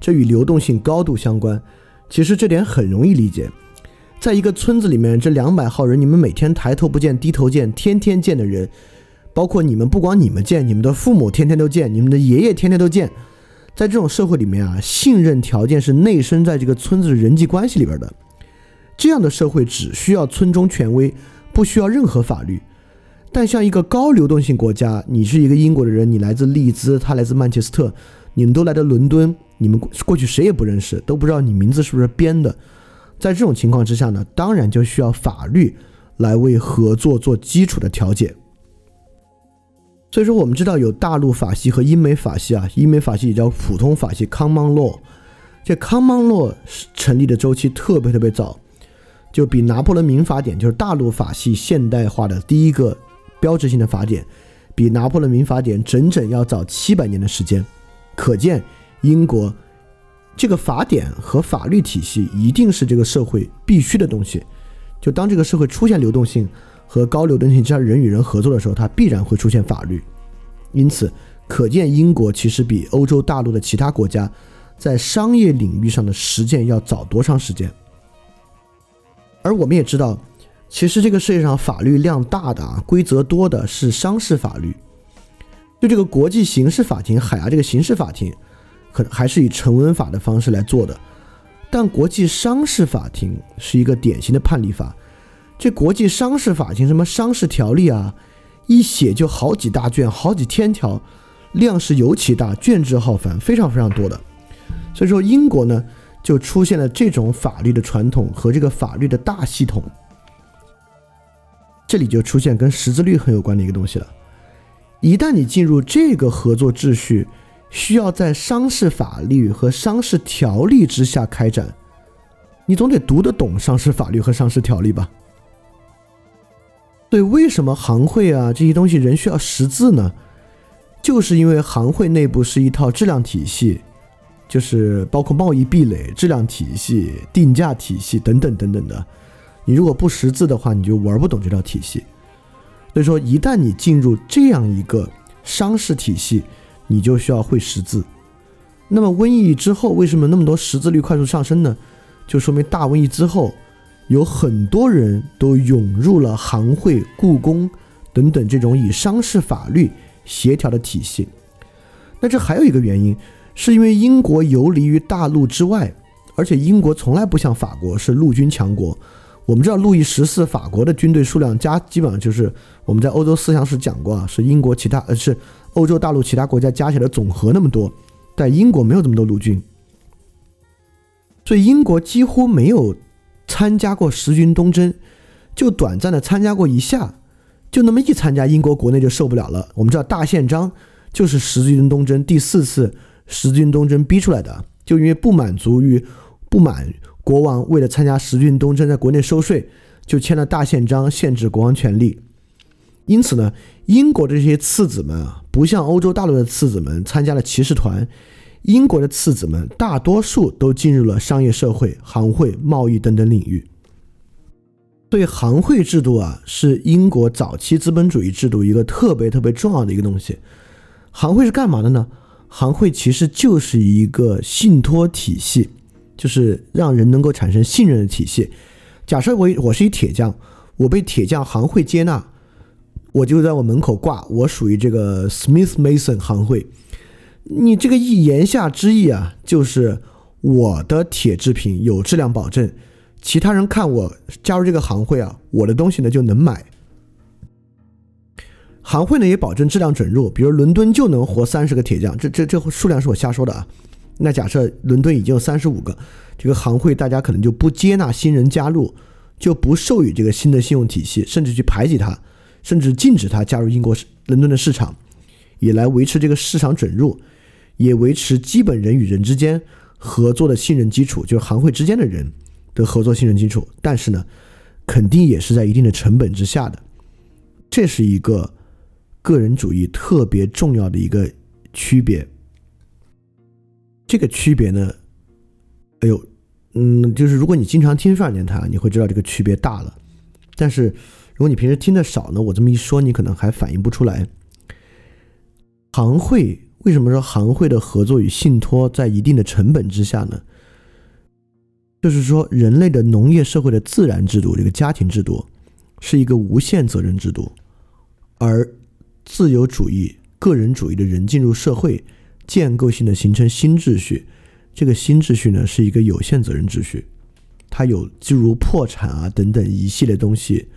这与流动性高度相关。其实这点很容易理解，在一个村子里面，这两百号人，你们每天抬头不见低头见，天天见的人，包括你们，不光你们见，你们的父母天天都见，你们的爷爷天天都见，在这种社会里面啊，信任条件是内生在这个村子的人际关系里边的。这样的社会只需要村中权威，不需要任何法律。但像一个高流动性国家，你是一个英国的人，你来自利兹，他来自曼彻斯特，你们都来的伦敦，你们过去谁也不认识，都不知道你名字是不是编的。在这种情况之下呢，当然就需要法律来为合作做基础的调解。所以说，我们知道有大陆法系和英美法系啊，英美法系也叫普通法系 （Common Law）。这 Common Law 成立的周期特别特别早，就比拿破仑民法典，就是大陆法系现代化的第一个标志性的法典，比拿破仑民法典整整要早七百年的时间。可见，英国这个法典和法律体系一定是这个社会必须的东西。就当这个社会出现流动性和高流动性加上人与人合作的时候，它必然会出现法律。因此，可见英国其实比欧洲大陆的其他国家。在商业领域上的实践要早多长时间？而我们也知道，其实这个世界上法律量大的啊，规则多的是商事法律。就这个国际刑事法庭，海牙这个刑事法庭，可能还是以成文法的方式来做的。但国际商事法庭是一个典型的判例法。这国际商事法庭什么商事条例啊，一写就好几大卷，好几千条，量是尤其大，卷帙浩繁，非常非常多的。所以说，英国呢就出现了这种法律的传统和这个法律的大系统。这里就出现跟识字率很有关的一个东西了。一旦你进入这个合作秩序，需要在商事法律和商事条例之下开展，你总得读得懂商事法律和商事条例吧？对，为什么行会啊这些东西仍需要识字呢？就是因为行会内部是一套质量体系。就是包括贸易壁垒、质量体系、定价体系等等等等的，你如果不识字的话，你就玩不懂这套体系。所以说，一旦你进入这样一个商事体系，你就需要会识字。那么瘟疫之后，为什么那么多识字率快速上升呢？就说明大瘟疫之后，有很多人都涌入了行会、故宫等等这种以商事法律协调的体系。那这还有一个原因。是因为英国游离于大陆之外，而且英国从来不像法国是陆军强国。我们知道路易十四法国的军队数量加基本上就是我们在欧洲思想史讲过啊，是英国其他呃是欧洲大陆其他国家加起来的总和那么多，但英国没有这么多陆军，所以英国几乎没有参加过十军东征，就短暂的参加过一下，就那么一参加，英国国内就受不了了。我们知道大宪章就是十军东征第四次。十字军东征逼出来的，就因为不满足于不满国王为了参加十字军东征在国内收税，就签了大宪章限制国王权力。因此呢，英国的这些次子们啊，不像欧洲大陆的次子们参加了骑士团，英国的次子们大多数都进入了商业社会、行会、贸易等等领域。对行会制度啊，是英国早期资本主义制度一个特别特别重要的一个东西。行会是干嘛的呢？行会其实就是一个信托体系，就是让人能够产生信任的体系。假设我我是一铁匠，我被铁匠行会接纳，我就在我门口挂，我属于这个 Smith Mason 行会。你这个意言下之意啊，就是我的铁制品有质量保证，其他人看我加入这个行会啊，我的东西呢就能买。行会呢也保证质量准入，比如伦敦就能活三十个铁匠，这这这数量是我瞎说的啊。那假设伦敦已经有三十五个，这个行会大家可能就不接纳新人加入，就不授予这个新的信用体系，甚至去排挤他，甚至禁止他加入英国伦敦的市场，也来维持这个市场准入，也维持基本人与人之间合作的信任基础，就是行会之间的人的合作信任基础。但是呢，肯定也是在一定的成本之下的，这是一个。个人主义特别重要的一个区别，这个区别呢，哎呦，嗯，就是如果你经常听范电台，你会知道这个区别大了。但是如果你平时听的少呢，我这么一说，你可能还反应不出来。行会为什么说行会的合作与信托在一定的成本之下呢？就是说，人类的农业社会的自然制度，这个家庭制度，是一个无限责任制度，而自由主义、个人主义的人进入社会，建构性的形成新秩序。这个新秩序呢，是一个有限责任秩序，它有诸如破产啊等等一系列东西，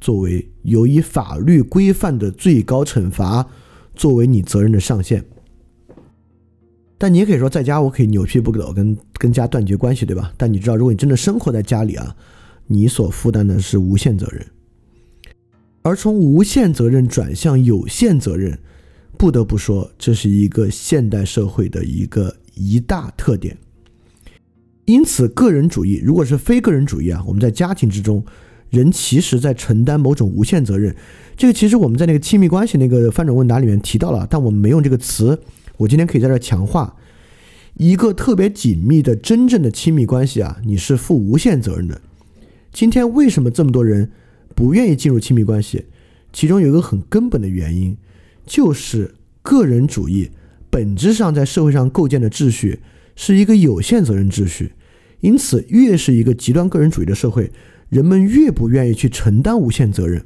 作为由以法律规范的最高惩罚，作为你责任的上限。但你也可以说，在家我可以扭屁不走，跟跟家断绝关系，对吧？但你知道，如果你真的生活在家里啊，你所负担的是无限责任。而从无限责任转向有限责任，不得不说，这是一个现代社会的一个一大特点。因此，个人主义如果是非个人主义啊，我们在家庭之中，人其实在承担某种无限责任。这个其实我们在那个亲密关系那个翻转问答里面提到了，但我们没用这个词。我今天可以在这强化：一个特别紧密的真正的亲密关系啊，你是负无限责任的。今天为什么这么多人不愿意进入亲密关系？其中有一个很根本的原因，就是个人主义本质上在社会上构建的秩序是一个有限责任秩序，因此越是一个极端个人主义的社会，人们越不愿意去承担无限责任。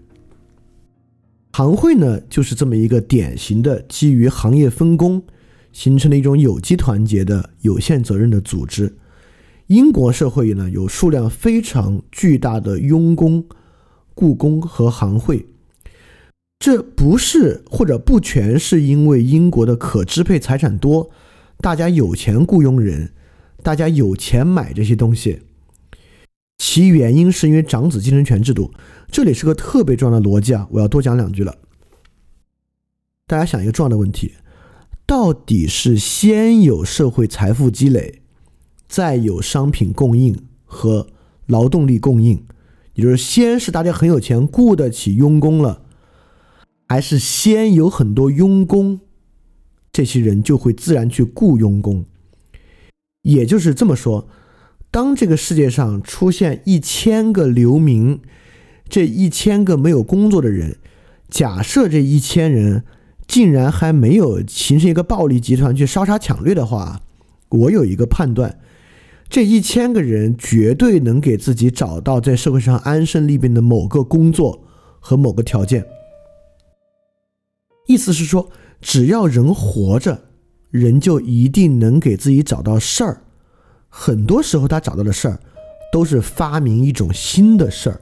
行会呢，就是这么一个典型的基于行业分工形成的一种有机团结的有限责任的组织。英国社会呢，有数量非常巨大的佣工、故宫和行会。这不是或者不全是因为英国的可支配财产多，大家有钱雇佣人，大家有钱买这些东西。其原因是因为长子继承权制度。这里是个特别重要的逻辑啊，我要多讲两句了。大家想一个重要的问题：到底是先有社会财富积累，再有商品供应和劳动力供应？也就是先是大家很有钱，雇得起佣工了。还是先有很多佣工，这些人就会自然去雇佣工。也就是这么说，当这个世界上出现一千个流民，这一千个没有工作的人，假设这一千人竟然还没有形成一个暴力集团去烧杀抢掠的话，我有一个判断：这一千个人绝对能给自己找到在社会上安身立命的某个工作和某个条件。意思是说，只要人活着，人就一定能给自己找到事儿。很多时候，他找到的事儿，都是发明一种新的事儿。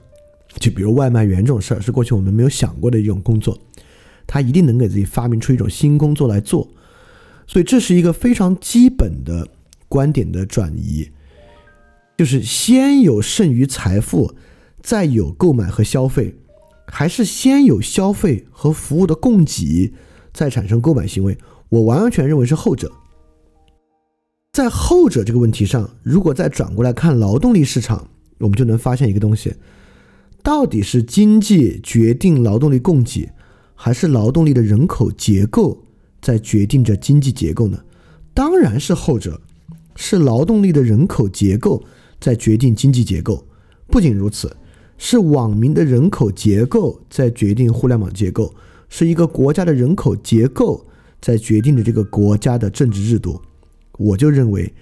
就比如外卖员这种事儿，是过去我们没有想过的一种工作，他一定能给自己发明出一种新工作来做。所以，这是一个非常基本的观点的转移，就是先有剩余财富，再有购买和消费。还是先有消费和服务的供给，再产生购买行为。我完完全认为是后者。在后者这个问题上，如果再转过来看劳动力市场，我们就能发现一个东西：到底是经济决定劳动力供给，还是劳动力的人口结构在决定着经济结构呢？当然是后者，是劳动力的人口结构在决定经济结构。不仅如此。是网民的人口结构在决定互联网结构，是一个国家的人口结构在决定着这个国家的政治制度。我就认为，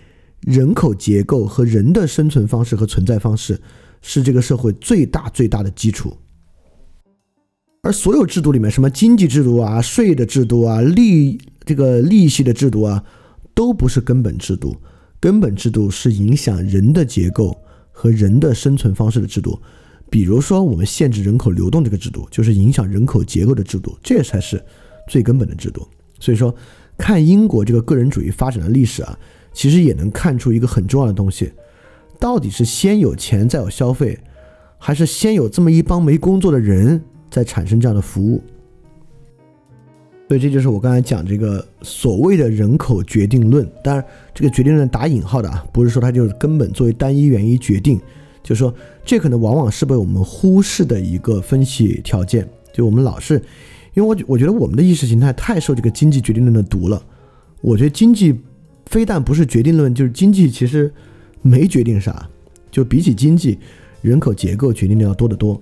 人口结构和人的生存方式和存在方式是这个社会最大最大的基础。而所有制度里面，什么经济制度啊、税的制度啊、利这个利息的制度啊，都不是根本制度。根本制度是影响人的结构和人的生存方式的制度。比如说，我们限制人口流动这个制度，就是影响人口结构的制度，这才是最根本的制度。所以说，看英国这个个人主义发展的历史啊，其实也能看出一个很重要的东西：到底是先有钱再有消费，还是先有这么一帮没工作的人在产生这样的服务？所以这就是我刚才讲这个所谓的人口决定论。当然，这个决定论打引号的啊，不是说它就是根本作为单一原因决定。就是说，这可能往往是被我们忽视的一个分析条件。就我们老是，因为我我觉得我们的意识形态太受这个经济决定论的毒了。我觉得经济非但不是决定论，就是经济其实没决定啥。就比起经济，人口结构决定的要多得多。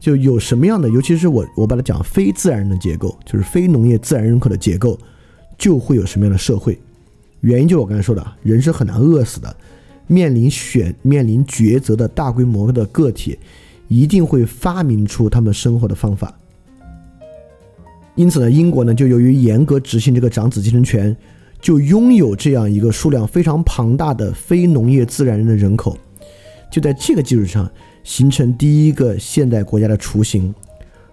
就有什么样的，尤其是我我把它讲非自然人的结构，就是非农业自然人口的结构，就会有什么样的社会。原因就我刚才说的，人是很难饿死的。面临选面临抉择的大规模的个体，一定会发明出他们生活的方法。因此呢，英国呢就由于严格执行这个长子继承权，就拥有这样一个数量非常庞大的非农业自然人的人口，就在这个基础上形成第一个现代国家的雏形。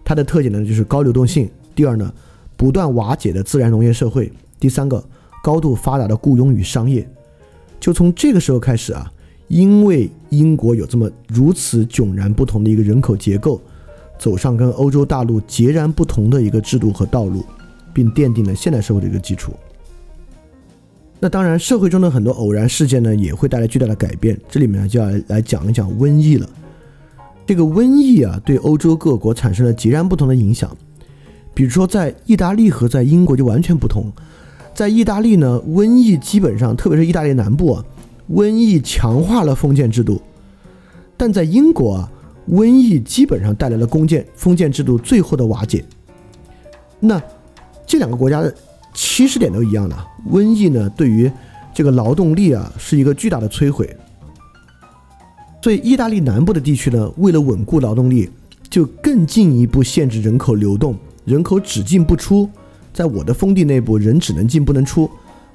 它的特点呢就是高流动性，第二呢不断瓦解的自然农业社会，第三个高度发达的雇佣与商业。就从这个时候开始啊，因为英国有这么如此迥然不同的一个人口结构，走上跟欧洲大陆截然不同的一个制度和道路，并奠定了现代社会的一个基础。那当然，社会中的很多偶然事件呢，也会带来巨大的改变。这里面呢，就要来讲一讲瘟疫了。这个瘟疫啊，对欧洲各国产生了截然不同的影响。比如说，在意大利和在英国就完全不同。在意大利呢，瘟疫基本上，特别是意大利南部啊，瘟疫强化了封建制度；但在英国啊，瘟疫基本上带来了封建封建制度最后的瓦解。那这两个国家的起始点都一样的，瘟疫呢对于这个劳动力啊是一个巨大的摧毁。所以，意大利南部的地区呢，为了稳固劳动力，就更进一步限制人口流动，人口只进不出。在我的封地内部，人只能进不能出。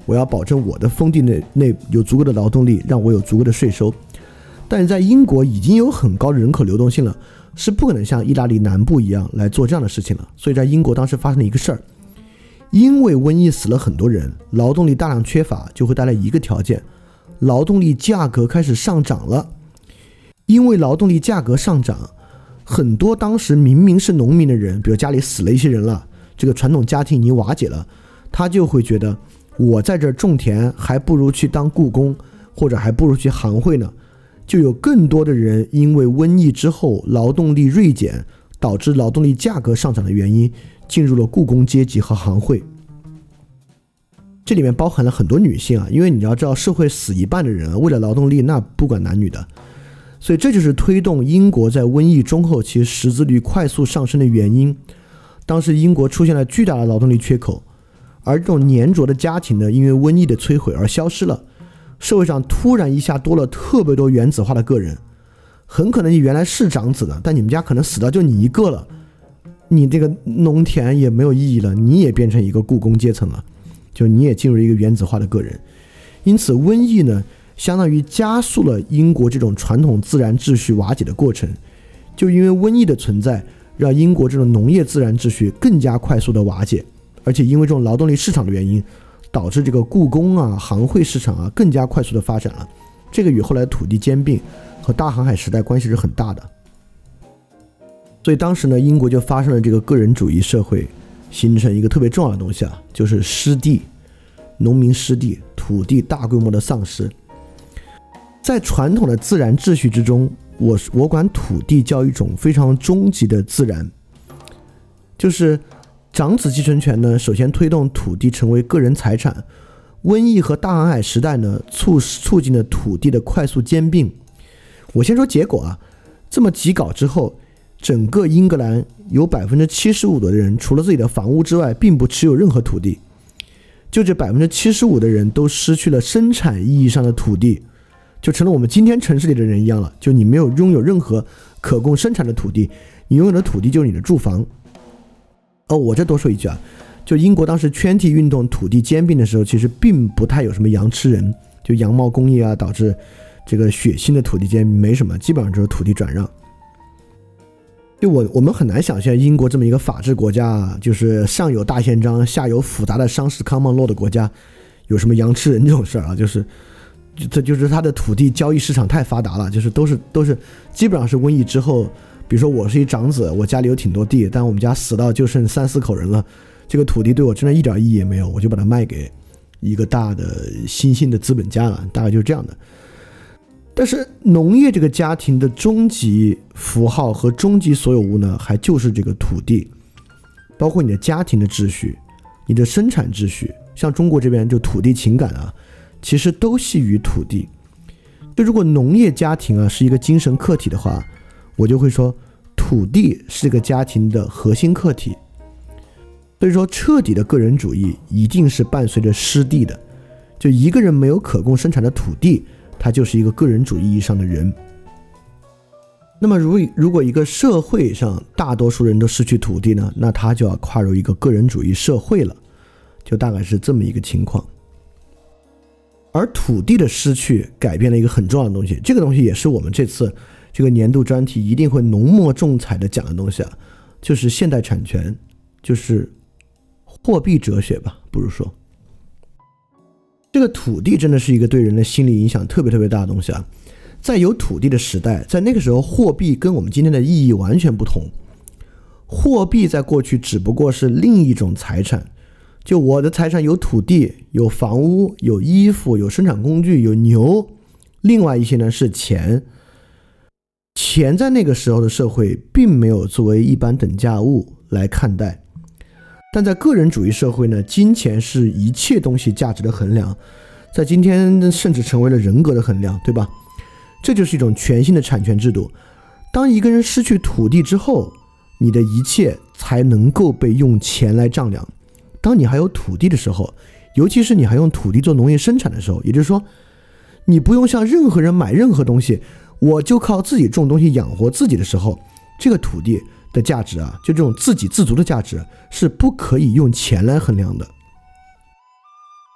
我要保证我的封地内内有足够的劳动力，让我有足够的税收。但是在英国已经有很高的人口流动性了，是不可能像意大利南部一样来做这样的事情了。所以在英国当时发生了一个事儿，因为瘟疫死了很多人，劳动力大量缺乏，就会带来一个条件：劳动力价格开始上涨了。因为劳动力价格上涨，很多当时明明是农民的人，比如家里死了一些人了。这个传统家庭已经瓦解了，他就会觉得我在这种田还不如去当雇工，或者还不如去行会呢。就有更多的人因为瘟疫之后劳动力锐减，导致劳动力价格上涨的原因，进入了雇工阶级和行会。这里面包含了很多女性啊，因为你要知道，社会死一半的人为了劳动力，那不管男女的，所以这就是推动英国在瘟疫中后期识字率快速上升的原因。当时英国出现了巨大的劳动力缺口，而这种粘着的家庭呢，因为瘟疫的摧毁而消失了。社会上突然一下多了特别多原子化的个人，很可能你原来是长子的，但你们家可能死掉就你一个了，你这个农田也没有意义了，你也变成一个雇工阶层了，就你也进入一个原子化的个人。因此，瘟疫呢，相当于加速了英国这种传统自然秩序瓦解的过程。就因为瘟疫的存在。让英国这种农业自然秩序更加快速的瓦解，而且因为这种劳动力市场的原因，导致这个故宫啊、行会市场啊更加快速的发展了。这个与后来土地兼并和大航海时代关系是很大的。所以当时呢，英国就发生了这个个人主义社会，形成一个特别重要的东西啊，就是失地，农民失地，土地大规模的丧失。在传统的自然秩序之中。我我管土地叫一种非常终极的自然，就是长子继承权呢。首先推动土地成为个人财产，瘟疫和大航海时代呢，促促进了土地的快速兼并。我先说结果啊，这么几搞之后，整个英格兰有百分之七十五的人，除了自己的房屋之外，并不持有任何土地。就这百分之七十五的人都失去了生产意义上的土地。就成了我们今天城市里的人一样了。就你没有拥有任何可供生产的土地，你拥有的土地就是你的住房。哦，我这多说一句啊，就英国当时圈地运动土地兼并的时候，其实并不太有什么羊吃人，就羊毛工业啊，导致这个血腥的土地兼并没什么，基本上就是土地转让。就我我们很难想象英国这么一个法治国家，就是上有大宪章，下有复杂的商事 common law 的国家，有什么羊吃人这种事儿啊？就是。这就是它的土地交易市场太发达了，就是都是都是基本上是瘟疫之后，比如说我是一长子，我家里有挺多地，但我们家死到就剩三四口人了，这个土地对我真的一点意义也没有，我就把它卖给一个大的新兴的资本家了，大概就是这样的。但是农业这个家庭的终极符号和终极所有物呢，还就是这个土地，包括你的家庭的秩序，你的生产秩序，像中国这边就土地情感啊。其实都系于土地。就如果农业家庭啊是一个精神客体的话，我就会说土地是个家庭的核心客体。所以说，彻底的个人主义一定是伴随着失地的。就一个人没有可供生产的土地，他就是一个个人主义意义上的人。那么，如如果一个社会上大多数人都失去土地呢，那他就要跨入一个个人主义社会了。就大概是这么一个情况。而土地的失去改变了一个很重要的东西，这个东西也是我们这次这个年度专题一定会浓墨重彩的讲的东西啊，就是现代产权，就是货币哲学吧，不如说，这个土地真的是一个对人的心理影响特别特别大的东西啊。在有土地的时代，在那个时候，货币跟我们今天的意义完全不同，货币在过去只不过是另一种财产，就我的财产有土地、有房屋、有衣服、有生产工具、有牛，另外一些呢是钱。钱在那个时候的社会并没有作为一般等价物来看待，但在个人主义社会呢，金钱是一切东西价值的衡量，在今天甚至成为了人格的衡量，对吧？这就是一种全新的产权制度。当一个人失去土地之后，你的一切才能够被用钱来丈量。当你还有土地的时候，尤其是你还用土地做农业生产的时候，也就是说，你不用向任何人买任何东西。我就靠自己种东西养活自己的时候，这个土地的价值啊，就这种自给自足的价值是不可以用钱来衡量的。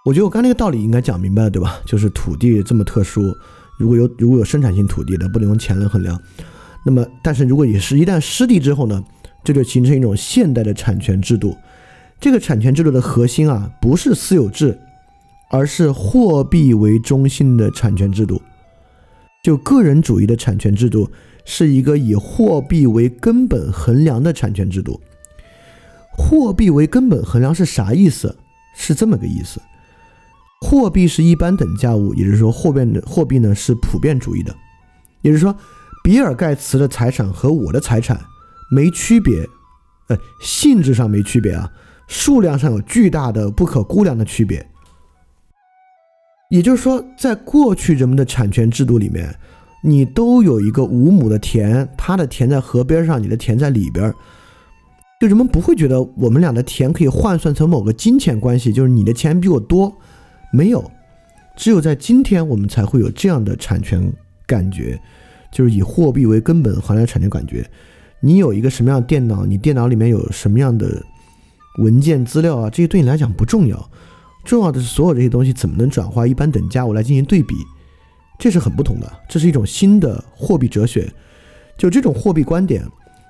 我觉得我刚那个道理应该讲明白了，对吧？就是土地这么特殊，如果有如果有生产性土地的，不能用钱来衡量。那么，但是如果也是一旦失地之后呢，这就形成一种现代的产权制度。这个产权制度的核心啊，不是私有制，而是货币为中心的产权制度。就个人主义的产权制度是一个以货币为根本衡量的产权制度。货币为根本衡量是啥意思？是这么个意思：货币是一般等价物，也就是说，货币的货币呢是普遍主义的。也就是说，比尔盖茨的财产和我的财产没区别，呃，性质上没区别啊，数量上有巨大的不可估量的区别。也就是说，在过去人们的产权制度里面，你都有一个五亩的田，他的田在河边上，你的田在里边，就人们不会觉得我们俩的田可以换算成某个金钱关系，就是你的钱比我多，没有，只有在今天我们才会有这样的产权感觉，就是以货币为根本衡量产权感觉。你有一个什么样的电脑，你电脑里面有什么样的文件资料啊，这些对你来讲不重要。重要的是，所有这些东西怎么能转化一般等价物来进行对比？这是很不同的，这是一种新的货币哲学。就这种货币观点、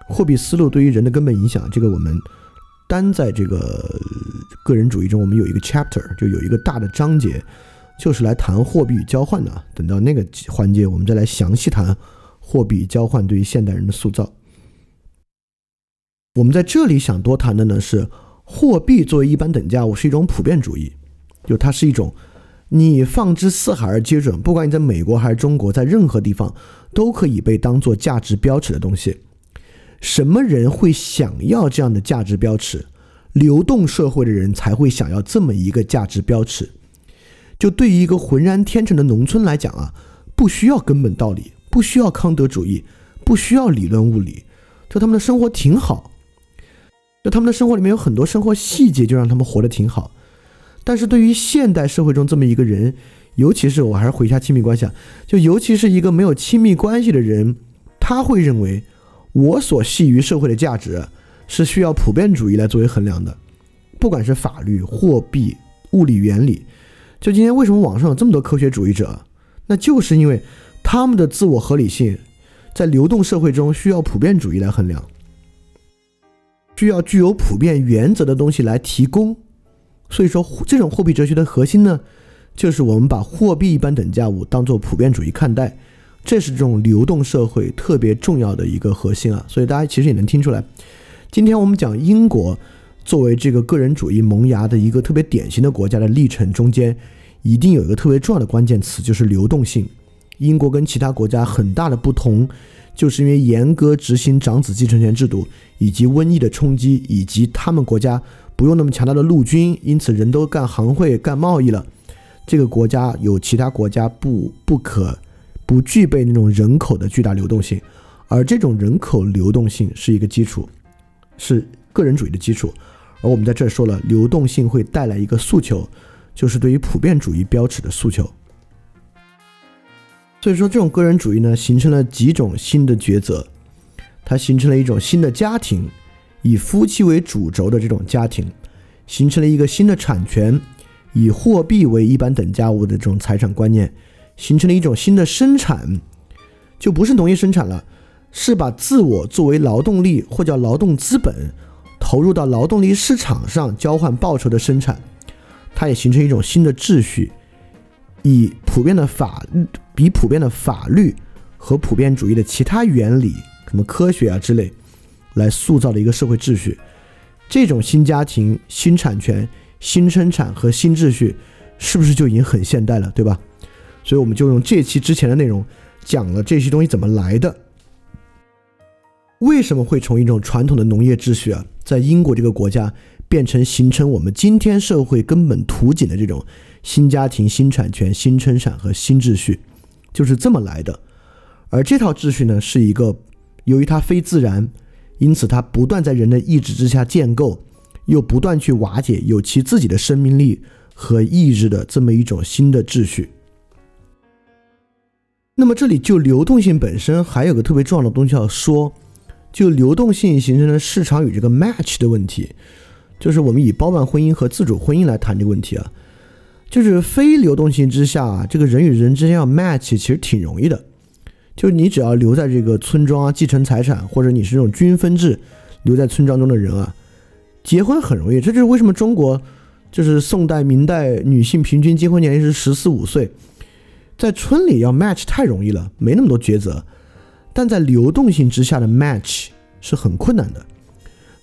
货币思路对于人的根本影响，这个我们单在这个个人主义中，我们有一个 chapter，就有一个大的章节，就是来谈货币与交换的。等到那个环节，我们再来详细谈货币交换对于现代人的塑造。我们在这里想多谈的呢，是货币作为一般等价物是一种普遍主义。就它是一种，你放之四海而皆准，不管你在美国还是中国，在任何地方都可以被当做价值标尺的东西。什么人会想要这样的价值标尺？流动社会的人才会想要这么一个价值标尺。就对于一个浑然天成的农村来讲啊，不需要根本道理，不需要康德主义，不需要理论物理，就他们的生活挺好。就他们的生活里面有很多生活细节，就让他们活得挺好。但是对于现代社会中这么一个人，尤其是我还是回一下亲密关系啊，就尤其是一个没有亲密关系的人，他会认为我所系于社会的价值是需要普遍主义来作为衡量的，不管是法律、货币、物理原理。就今天为什么网上有这么多科学主义者，那就是因为他们的自我合理性在流动社会中需要普遍主义来衡量，需要具有普遍原则的东西来提供。所以说，这种货币哲学的核心呢，就是我们把货币一般等价物当做普遍主义看待，这是这种流动社会特别重要的一个核心啊。所以大家其实也能听出来，今天我们讲英国作为这个个人主义萌芽的一个特别典型的国家的历程中间，一定有一个特别重要的关键词，就是流动性。英国跟其他国家很大的不同，就是因为严格执行长子继承权制度，以及瘟疫的冲击，以及他们国家。不用那么强大的陆军，因此人都干行会、干贸易了。这个国家有其他国家不不可不具备那种人口的巨大流动性，而这种人口流动性是一个基础，是个人主义的基础。而我们在这儿说了，流动性会带来一个诉求，就是对于普遍主义标尺的诉求。所以说，这种个人主义呢，形成了几种新的抉择，它形成了一种新的家庭。以夫妻为主轴的这种家庭，形成了一个新的产权，以货币为一般等价物的这种财产观念，形成了一种新的生产，就不是农业生产了，是把自我作为劳动力或叫劳动资本，投入到劳动力市场上交换报酬的生产，它也形成一种新的秩序，以普遍的法律，比普遍的法律和普遍主义的其他原理，什么科学啊之类。来塑造的一个社会秩序，这种新家庭、新产权新生产和新秩序，是不是就已经很现代了，对吧？所以我们就用这期之前的内容讲了这些东西怎么来的，为什么会从一种传统的农业秩序啊，在英国这个国家变成形成我们今天社会根本图景的这种新家庭、新产权、新生产和新秩序，就是这么来的。而这套秩序呢，是一个由于它非自然，因此它不断在人的意志之下建构，又不断去瓦解，有其自己的生命力和意志的这么一种新的秩序。那么这里就流动性本身还有个特别重要的东西要说，就流动性形成的市场与这个 match 的问题，就是我们以包办婚姻和自主婚姻来谈这个问题啊，就是非流动性之下，这个人与人之间要 match 其实挺容易的，就是你只要留在这个村庄啊，继承财产，或者你是这种均分制留在村庄中的人啊，结婚很容易。这就是为什么中国就是宋代、明代女性平均结婚年龄是十四五岁。在村里要 match 太容易了，没那么多抉择，但在流动性之下的 match 是很困难的。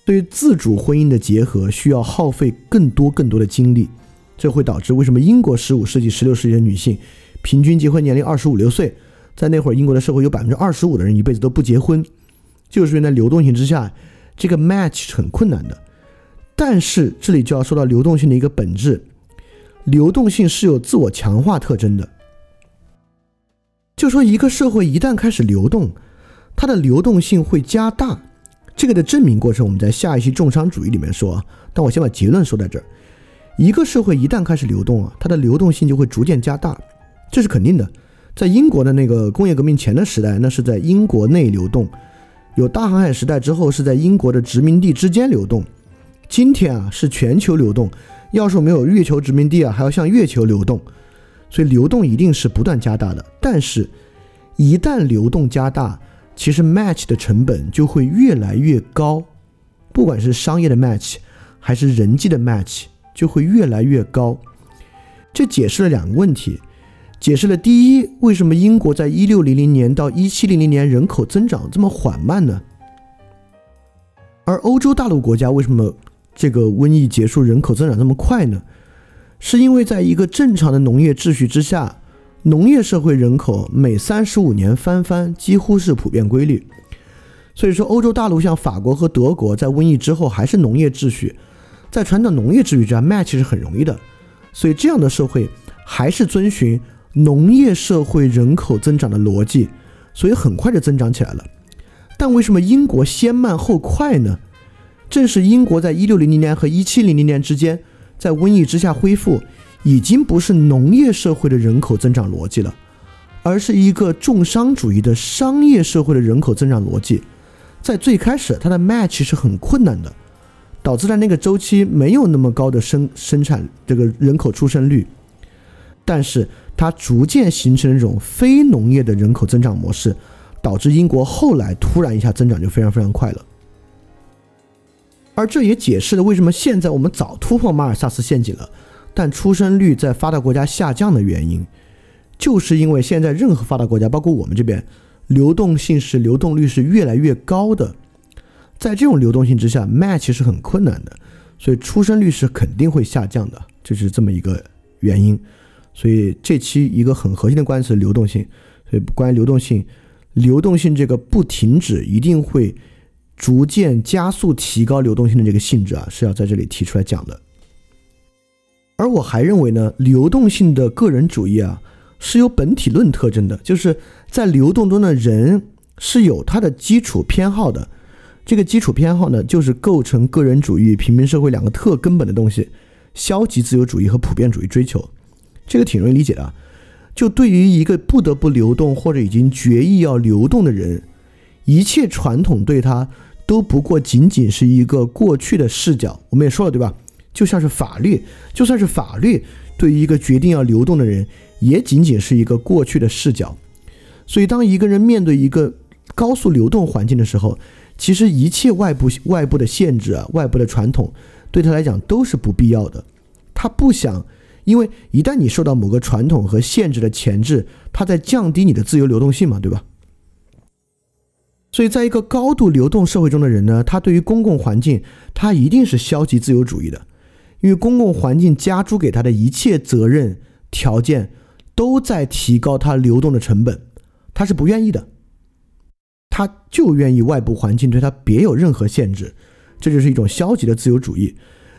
对于自主婚姻的结合，需要耗费更多更多的精力，这会导致为什么英国十五世纪、十六世纪的女性平均结婚年龄二十五六岁，在那会儿英国的社会有百分之二十五的人一辈子都不结婚，就是因为在流动性之下，这个 match 很困难的。但是这里就要说到流动性的一个本质，流动性是有自我强化特征的。就说一个社会一旦开始流动，它的流动性会加大。这个的证明过程，我们在下一期重商主义里面说。但我先把结论说在这儿：一个社会一旦开始流动啊，它的流动性就会逐渐加大，这是肯定的。在英国的那个工业革命前的时代，那是在英国内流动；有大航海时代之后，是在英国的殖民地之间流动。今天啊，是全球流动。要是没有月球殖民地啊，还要向月球流动。所以流动一定是不断加大的，但是，一旦流动加大，其实 match 的成本就会越来越高，不管是商业的 match 还是人际的 match，就会越来越高。这解释了两个问题，解释了第一，为什么英国在一六零零年到一七零零年人口增长这么缓慢呢？而欧洲大陆国家为什么这个瘟疫结束人口增长这么快呢？是因为在一个正常的农业秩序之下，农业社会人口每三十五年翻番几乎是普遍规律。所以说，欧洲大陆像法国和德国在瘟疫之后还是农业秩序，在传统农业秩序之下，match 是很容易的。所以这样的社会还是遵循农业社会人口增长的逻辑，所以很快就增长起来了。但为什么英国先慢后快呢？正是英国在一六零零年和一七零零年之间。在瘟疫之下恢复，已经不是农业社会的人口增长逻辑了，而是一个重商主义的商业社会的人口增长逻辑。在最开始，它的 match 是很困难的，导致在那个周期没有那么高的生生产这个人口出生率。但是它逐渐形成一种非农业的人口增长模式，导致英国后来突然一下增长就非常非常快了。而这也解释了为什么现在我们早突破马尔萨斯陷阱了，但出生率在发达国家下降的原因，就是因为现在任何发达国家，包括我们这边，流动性是流动率是越来越高的，在这种流动性之下，match 是很困难的，所以出生率是肯定会下降的，就是这么一个原因。所以这期一个很核心的关键词流动性，所以关于流动性，流动性这个不停止一定会。逐渐加速提高流动性的这个性质啊，是要在这里提出来讲的。而我还认为呢，流动性的个人主义啊，是有本体论特征的，就是在流动中的人是有他的基础偏好的。这个基础偏好呢，就是构成个人主义、平民社会两个特根本的东西：消极自由主义和普遍主义追求。这个挺容易理解的。就对于一个不得不流动或者已经决意要流动的人。一切传统对他都不过仅仅是一个过去的视角。我们也说了，对吧？就像是法律，就算是法律，对于一个决定要流动的人，也仅仅是一个过去的视角。所以，当一个人面对一个高速流动环境的时候，其实一切外部外部的限制啊，外部的传统，对他来讲都是不必要的。他不想，因为一旦你受到某个传统和限制的钳制，他在降低你的自由流动性嘛，对吧？所以，在一个高度流动社会中的人呢，他对于公共环境，他一定是消极自由主义的，因为公共环境加诸给他的一切责任条件都在提高他流动的成本，他是不愿意的，他就愿意外部环境对他别有任何限制，这就是一种消极的自由主义。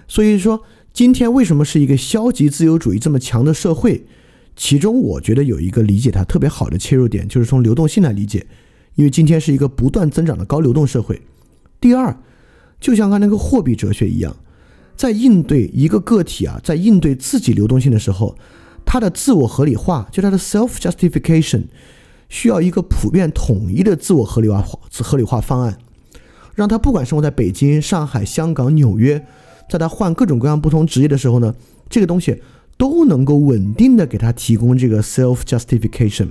所以说，今天为什么是一个消极自由主义这么强的社会？其中我觉得有一个理解它特别好的切入点，就是从流动性来理解，因为今天是一个不断增长的高流动社会。第二，就像刚那个货币哲学一样，在应对一个个体啊，在应对自己流动性的时候，它的自我合理化，就它的 self justification，需要一个普遍统一的自我合理化合理化方案，让他不管生活在北京、上海、香港、纽约，在他换各种各样不同职业的时候呢，这个东西。都能够稳定的给他提供这个 self justification。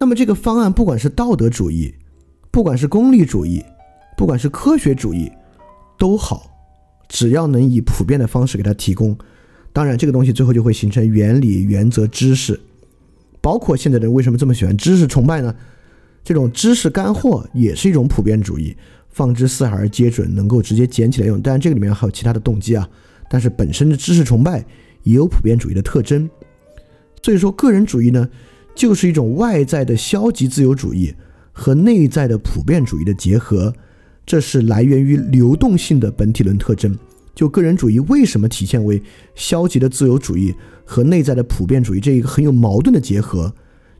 那么这个方案，不管是道德主义，不管是功利主义，不管是科学主义，都好，只要能以普遍的方式给他提供。当然，这个东西最后就会形成原理、原则、知识，包括现在的人为什么这么喜欢知识崇拜呢？这种知识干货也是一种普遍主义，放之四海而皆准，能够直接捡起来用。当然，这个里面还有其他的动机啊。但是本身的知识崇拜也有普遍主义的特征，所以说个人主义呢，就是一种外在的消极自由主义和内在的普遍主义的结合，这是来源于流动性的本体论特征。就个人主义为什么体现为消极的自由主义和内在的普遍主义这一个很有矛盾的结合，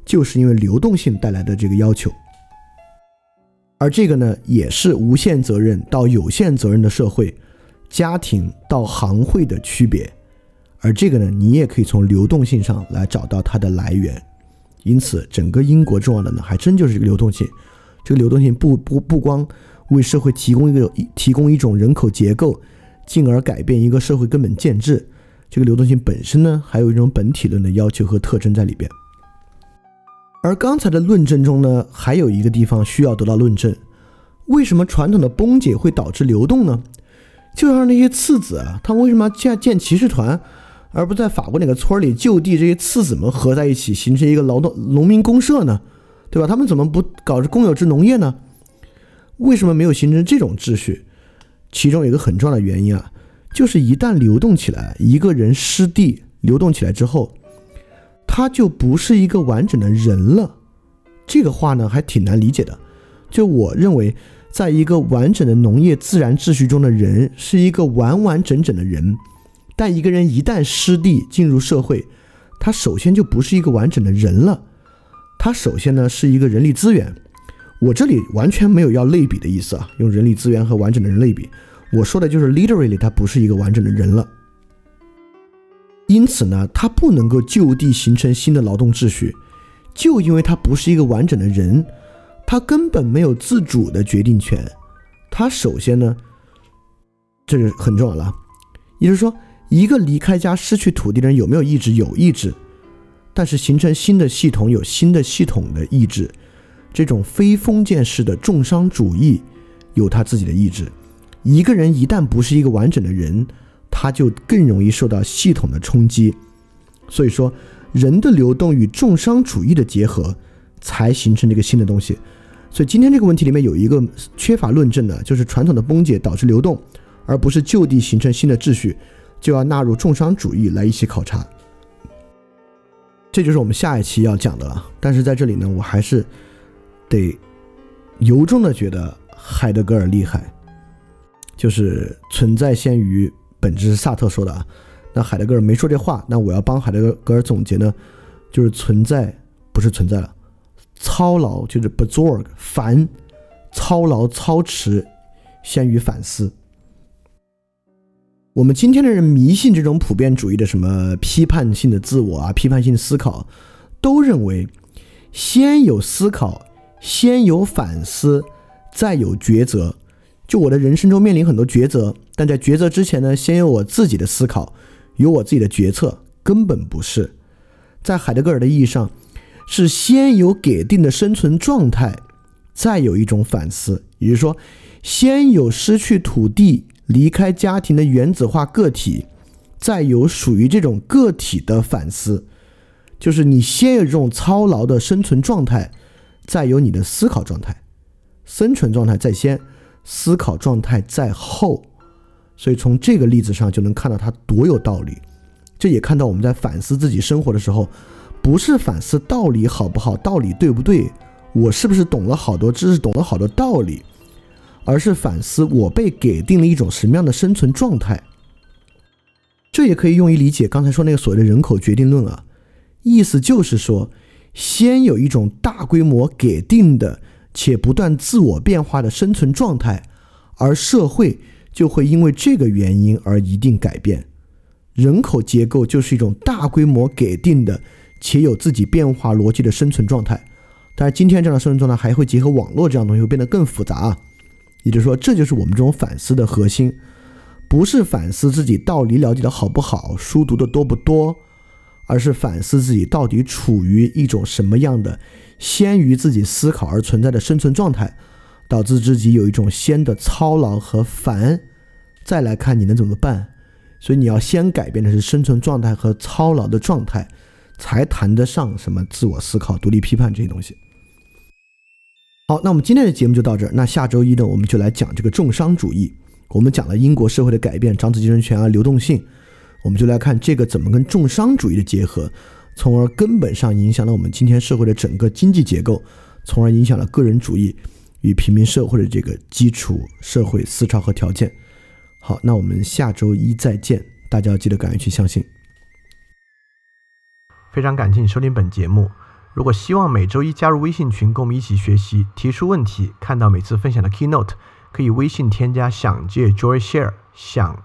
就是因为流动性带来的这个要求。而这个呢，也是无限责任到有限责任的社会。家庭到行会的区别，而这个呢，你也可以从流动性上来找到它的来源。因此，整个英国重要的呢，还真就是这个流动性。这个流动性不不不光为社会提供一个提供一种人口结构，进而改变一个社会根本建制。这个流动性本身呢，还有一种本体论的要求和特征在里边。而刚才的论证中呢，还有一个地方需要得到论证：为什么传统的崩解会导致流动呢？就像那些次子啊，他们为什么要建建骑士团，而不在法国哪个村里就地这些次子们合在一起，形成一个劳动农民公社呢？对吧？他们怎么不搞着公有制农业呢？为什么没有形成这种秩序？其中有一个很重要的原因啊，就是一旦流动起来，一个人失地流动起来之后，他就不是一个完整的人了。这个话呢，还挺难理解的。就我认为。在一个完整的农业自然秩序中的人是一个完完整整的人，但一个人一旦失地进入社会，他首先就不是一个完整的人了。他首先呢是一个人力资源。我这里完全没有要类比的意思啊，用人力资源和完整的人类比，我说的就是 literally 他不是一个完整的人了。因此呢，他不能够就地形成新的劳动秩序，就因为他不是一个完整的人。他根本没有自主的决定权，他首先呢，这是很重要了，也就是说，一个离开家失去土地的人有没有意志？有意志，但是形成新的系统有新的系统的意志，这种非封建式的重商主义有他自己的意志。一个人一旦不是一个完整的人，他就更容易受到系统的冲击。所以说，人的流动与重商主义的结合，才形成这个新的东西。所以今天这个问题里面有一个缺乏论证的，就是传统的崩解导致流动，而不是就地形成新的秩序，就要纳入重商主义来一起考察。这就是我们下一期要讲的了。但是在这里呢，我还是得由衷的觉得海德格尔厉害，就是存在先于本质是萨特说的啊。那海德格尔没说这话，那我要帮海德格尔总结呢，就是存在不是存在了。操劳就是 b z o r g 烦，操劳操持先于反思。我们今天的人迷信这种普遍主义的什么批判性的自我啊，批判性思考，都认为先有思考，先有反思，再有抉择。就我的人生中面临很多抉择，但在抉择之前呢，先有我自己的思考，有我自己的决策，根本不是。在海德格尔的意义上。是先有给定的生存状态，再有一种反思，也就是说，先有失去土地、离开家庭的原子化个体，再有属于这种个体的反思，就是你先有这种操劳的生存状态，再有你的思考状态，生存状态在先，思考状态在后，所以从这个例子上就能看到它多有道理。这也看到我们在反思自己生活的时候，不是反思道理好不好，道理对不对，我是不是懂了好多知识，懂了好多道理，而是反思我被给定了一种什么样的生存状态。这也可以用于理解刚才说那个所谓的人口决定论啊，意思就是说，先有一种大规模给定的且不断自我变化的生存状态，而社会就会因为这个原因而一定改变。人口结构就是一种大规模给定的且有自己变化逻辑的生存状态。但是今天这样的生存状态还会结合网络这样东西，会变得更复杂啊。也就是说，这就是我们这种反思的核心。不是反思自己道理了解的好不好，书读的多不多，而是反思自己到底处于一种什么样的先于自己思考而存在的生存状态，导致自己有一种先的操劳和烦，再来看你能怎么办。所以你要先改变的是生存状态和操劳的状态，才谈得上什么自我思考、独立批判这些东西。好，那我们今天的节目就到这儿。那下周一呢，我们就来讲这个重商主义。我们讲了英国社会的改变、长子继承权啊、流动性，我们就来看这个怎么跟重商主义的结合，从而根本上影响了我们今天社会的整个经济结构，从而影响了个人主义与平民社会的这个基础社会思潮和条件。好，那我们下周一再见，大家要记得敢于去相信。非常感谢你收听本节目，如果希望每周一加入微信群，跟我们一起学习、提出问题、看到每次分享的 keynote。可以微信添加“想借 Joy Share”，想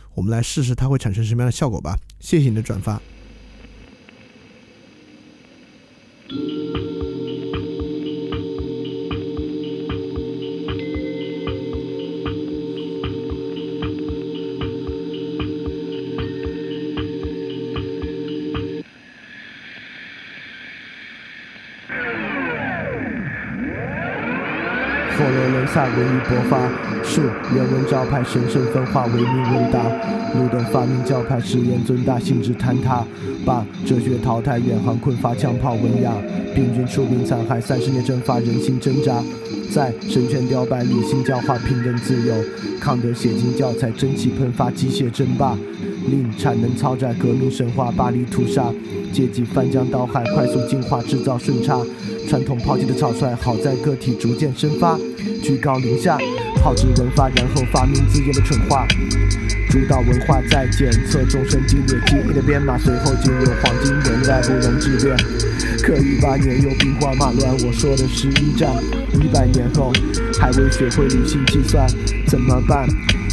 我们来试试它会产生什么样的效果吧。谢谢你的转发。佛罗伦萨文艺勃发，树人文招牌，神圣分化，唯命问答。路灯发明教派，实验尊大，性质坍塌。把哲学淘汰，远航困乏，枪炮文雅。病菌出兵残害，三十年蒸发，人心挣扎。在神权雕败，理性教化，平等自由。康德写进教材，蒸汽喷发，机械争霸。令产能超载，革命神话，巴黎屠杀。阶级翻江倒海，快速进化，制造顺差。传统抛弃的草率，好在个体逐渐生发。居高临下，炮制文化，然后发明自己的蠢话。主导文化在检测众生经典记忆的编码，随后进入黄金年代，不容置辩。可一八年又兵荒马乱，我说的是一战。一百年后还未学会理性计算，怎么办？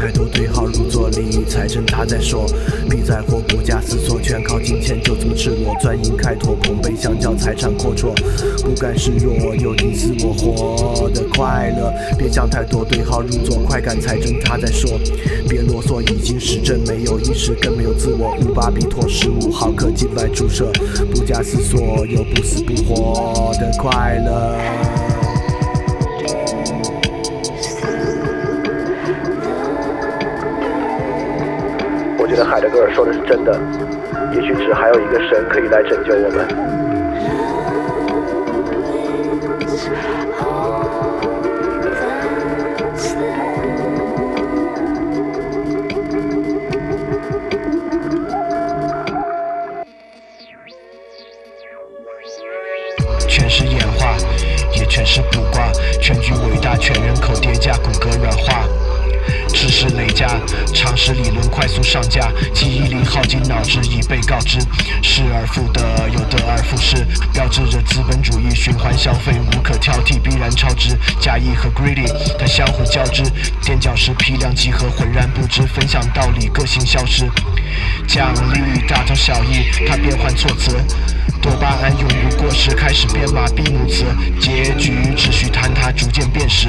太多对号入座。利益，财政他在说，必在或不假思索，全靠金钱，就这么赤裸，专营开拓，捧杯相较，财产阔绰，不甘示弱，有你死我活的快乐，别想太多，对号入座，快感财政他在说，别啰嗦，已经实证，没有意识，更没有自我，五巴比妥十五毫克静脉注射，不假思索，有不死不活的快乐。海德格尔说的是真的，也许只还有一个神可以来拯救我们。常识理论快速上架，记忆力耗尽，脑汁已被告知，失而复得，又得而复失，标志着资本主义循环消费无可挑剔，必然超值。假意和 greedy 它相互交织，垫脚石批量集合，浑然不知，分享道理，个性消失。奖励大同小异，它变换措辞，多巴胺永不过时，开始编码闭母词，结局只需坍塌，逐渐变实。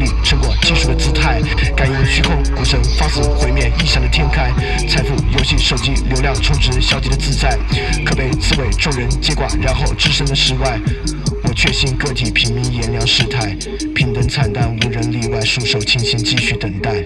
成果技术的姿态，感应虚空，古城放肆毁灭异想的天开，财富游戏手机流量充值消极的自在，可被刺猬众人接挂，然后置身的世外。我确信个体平民炎凉世态，平等惨淡无人例外，束手清闲继续等待。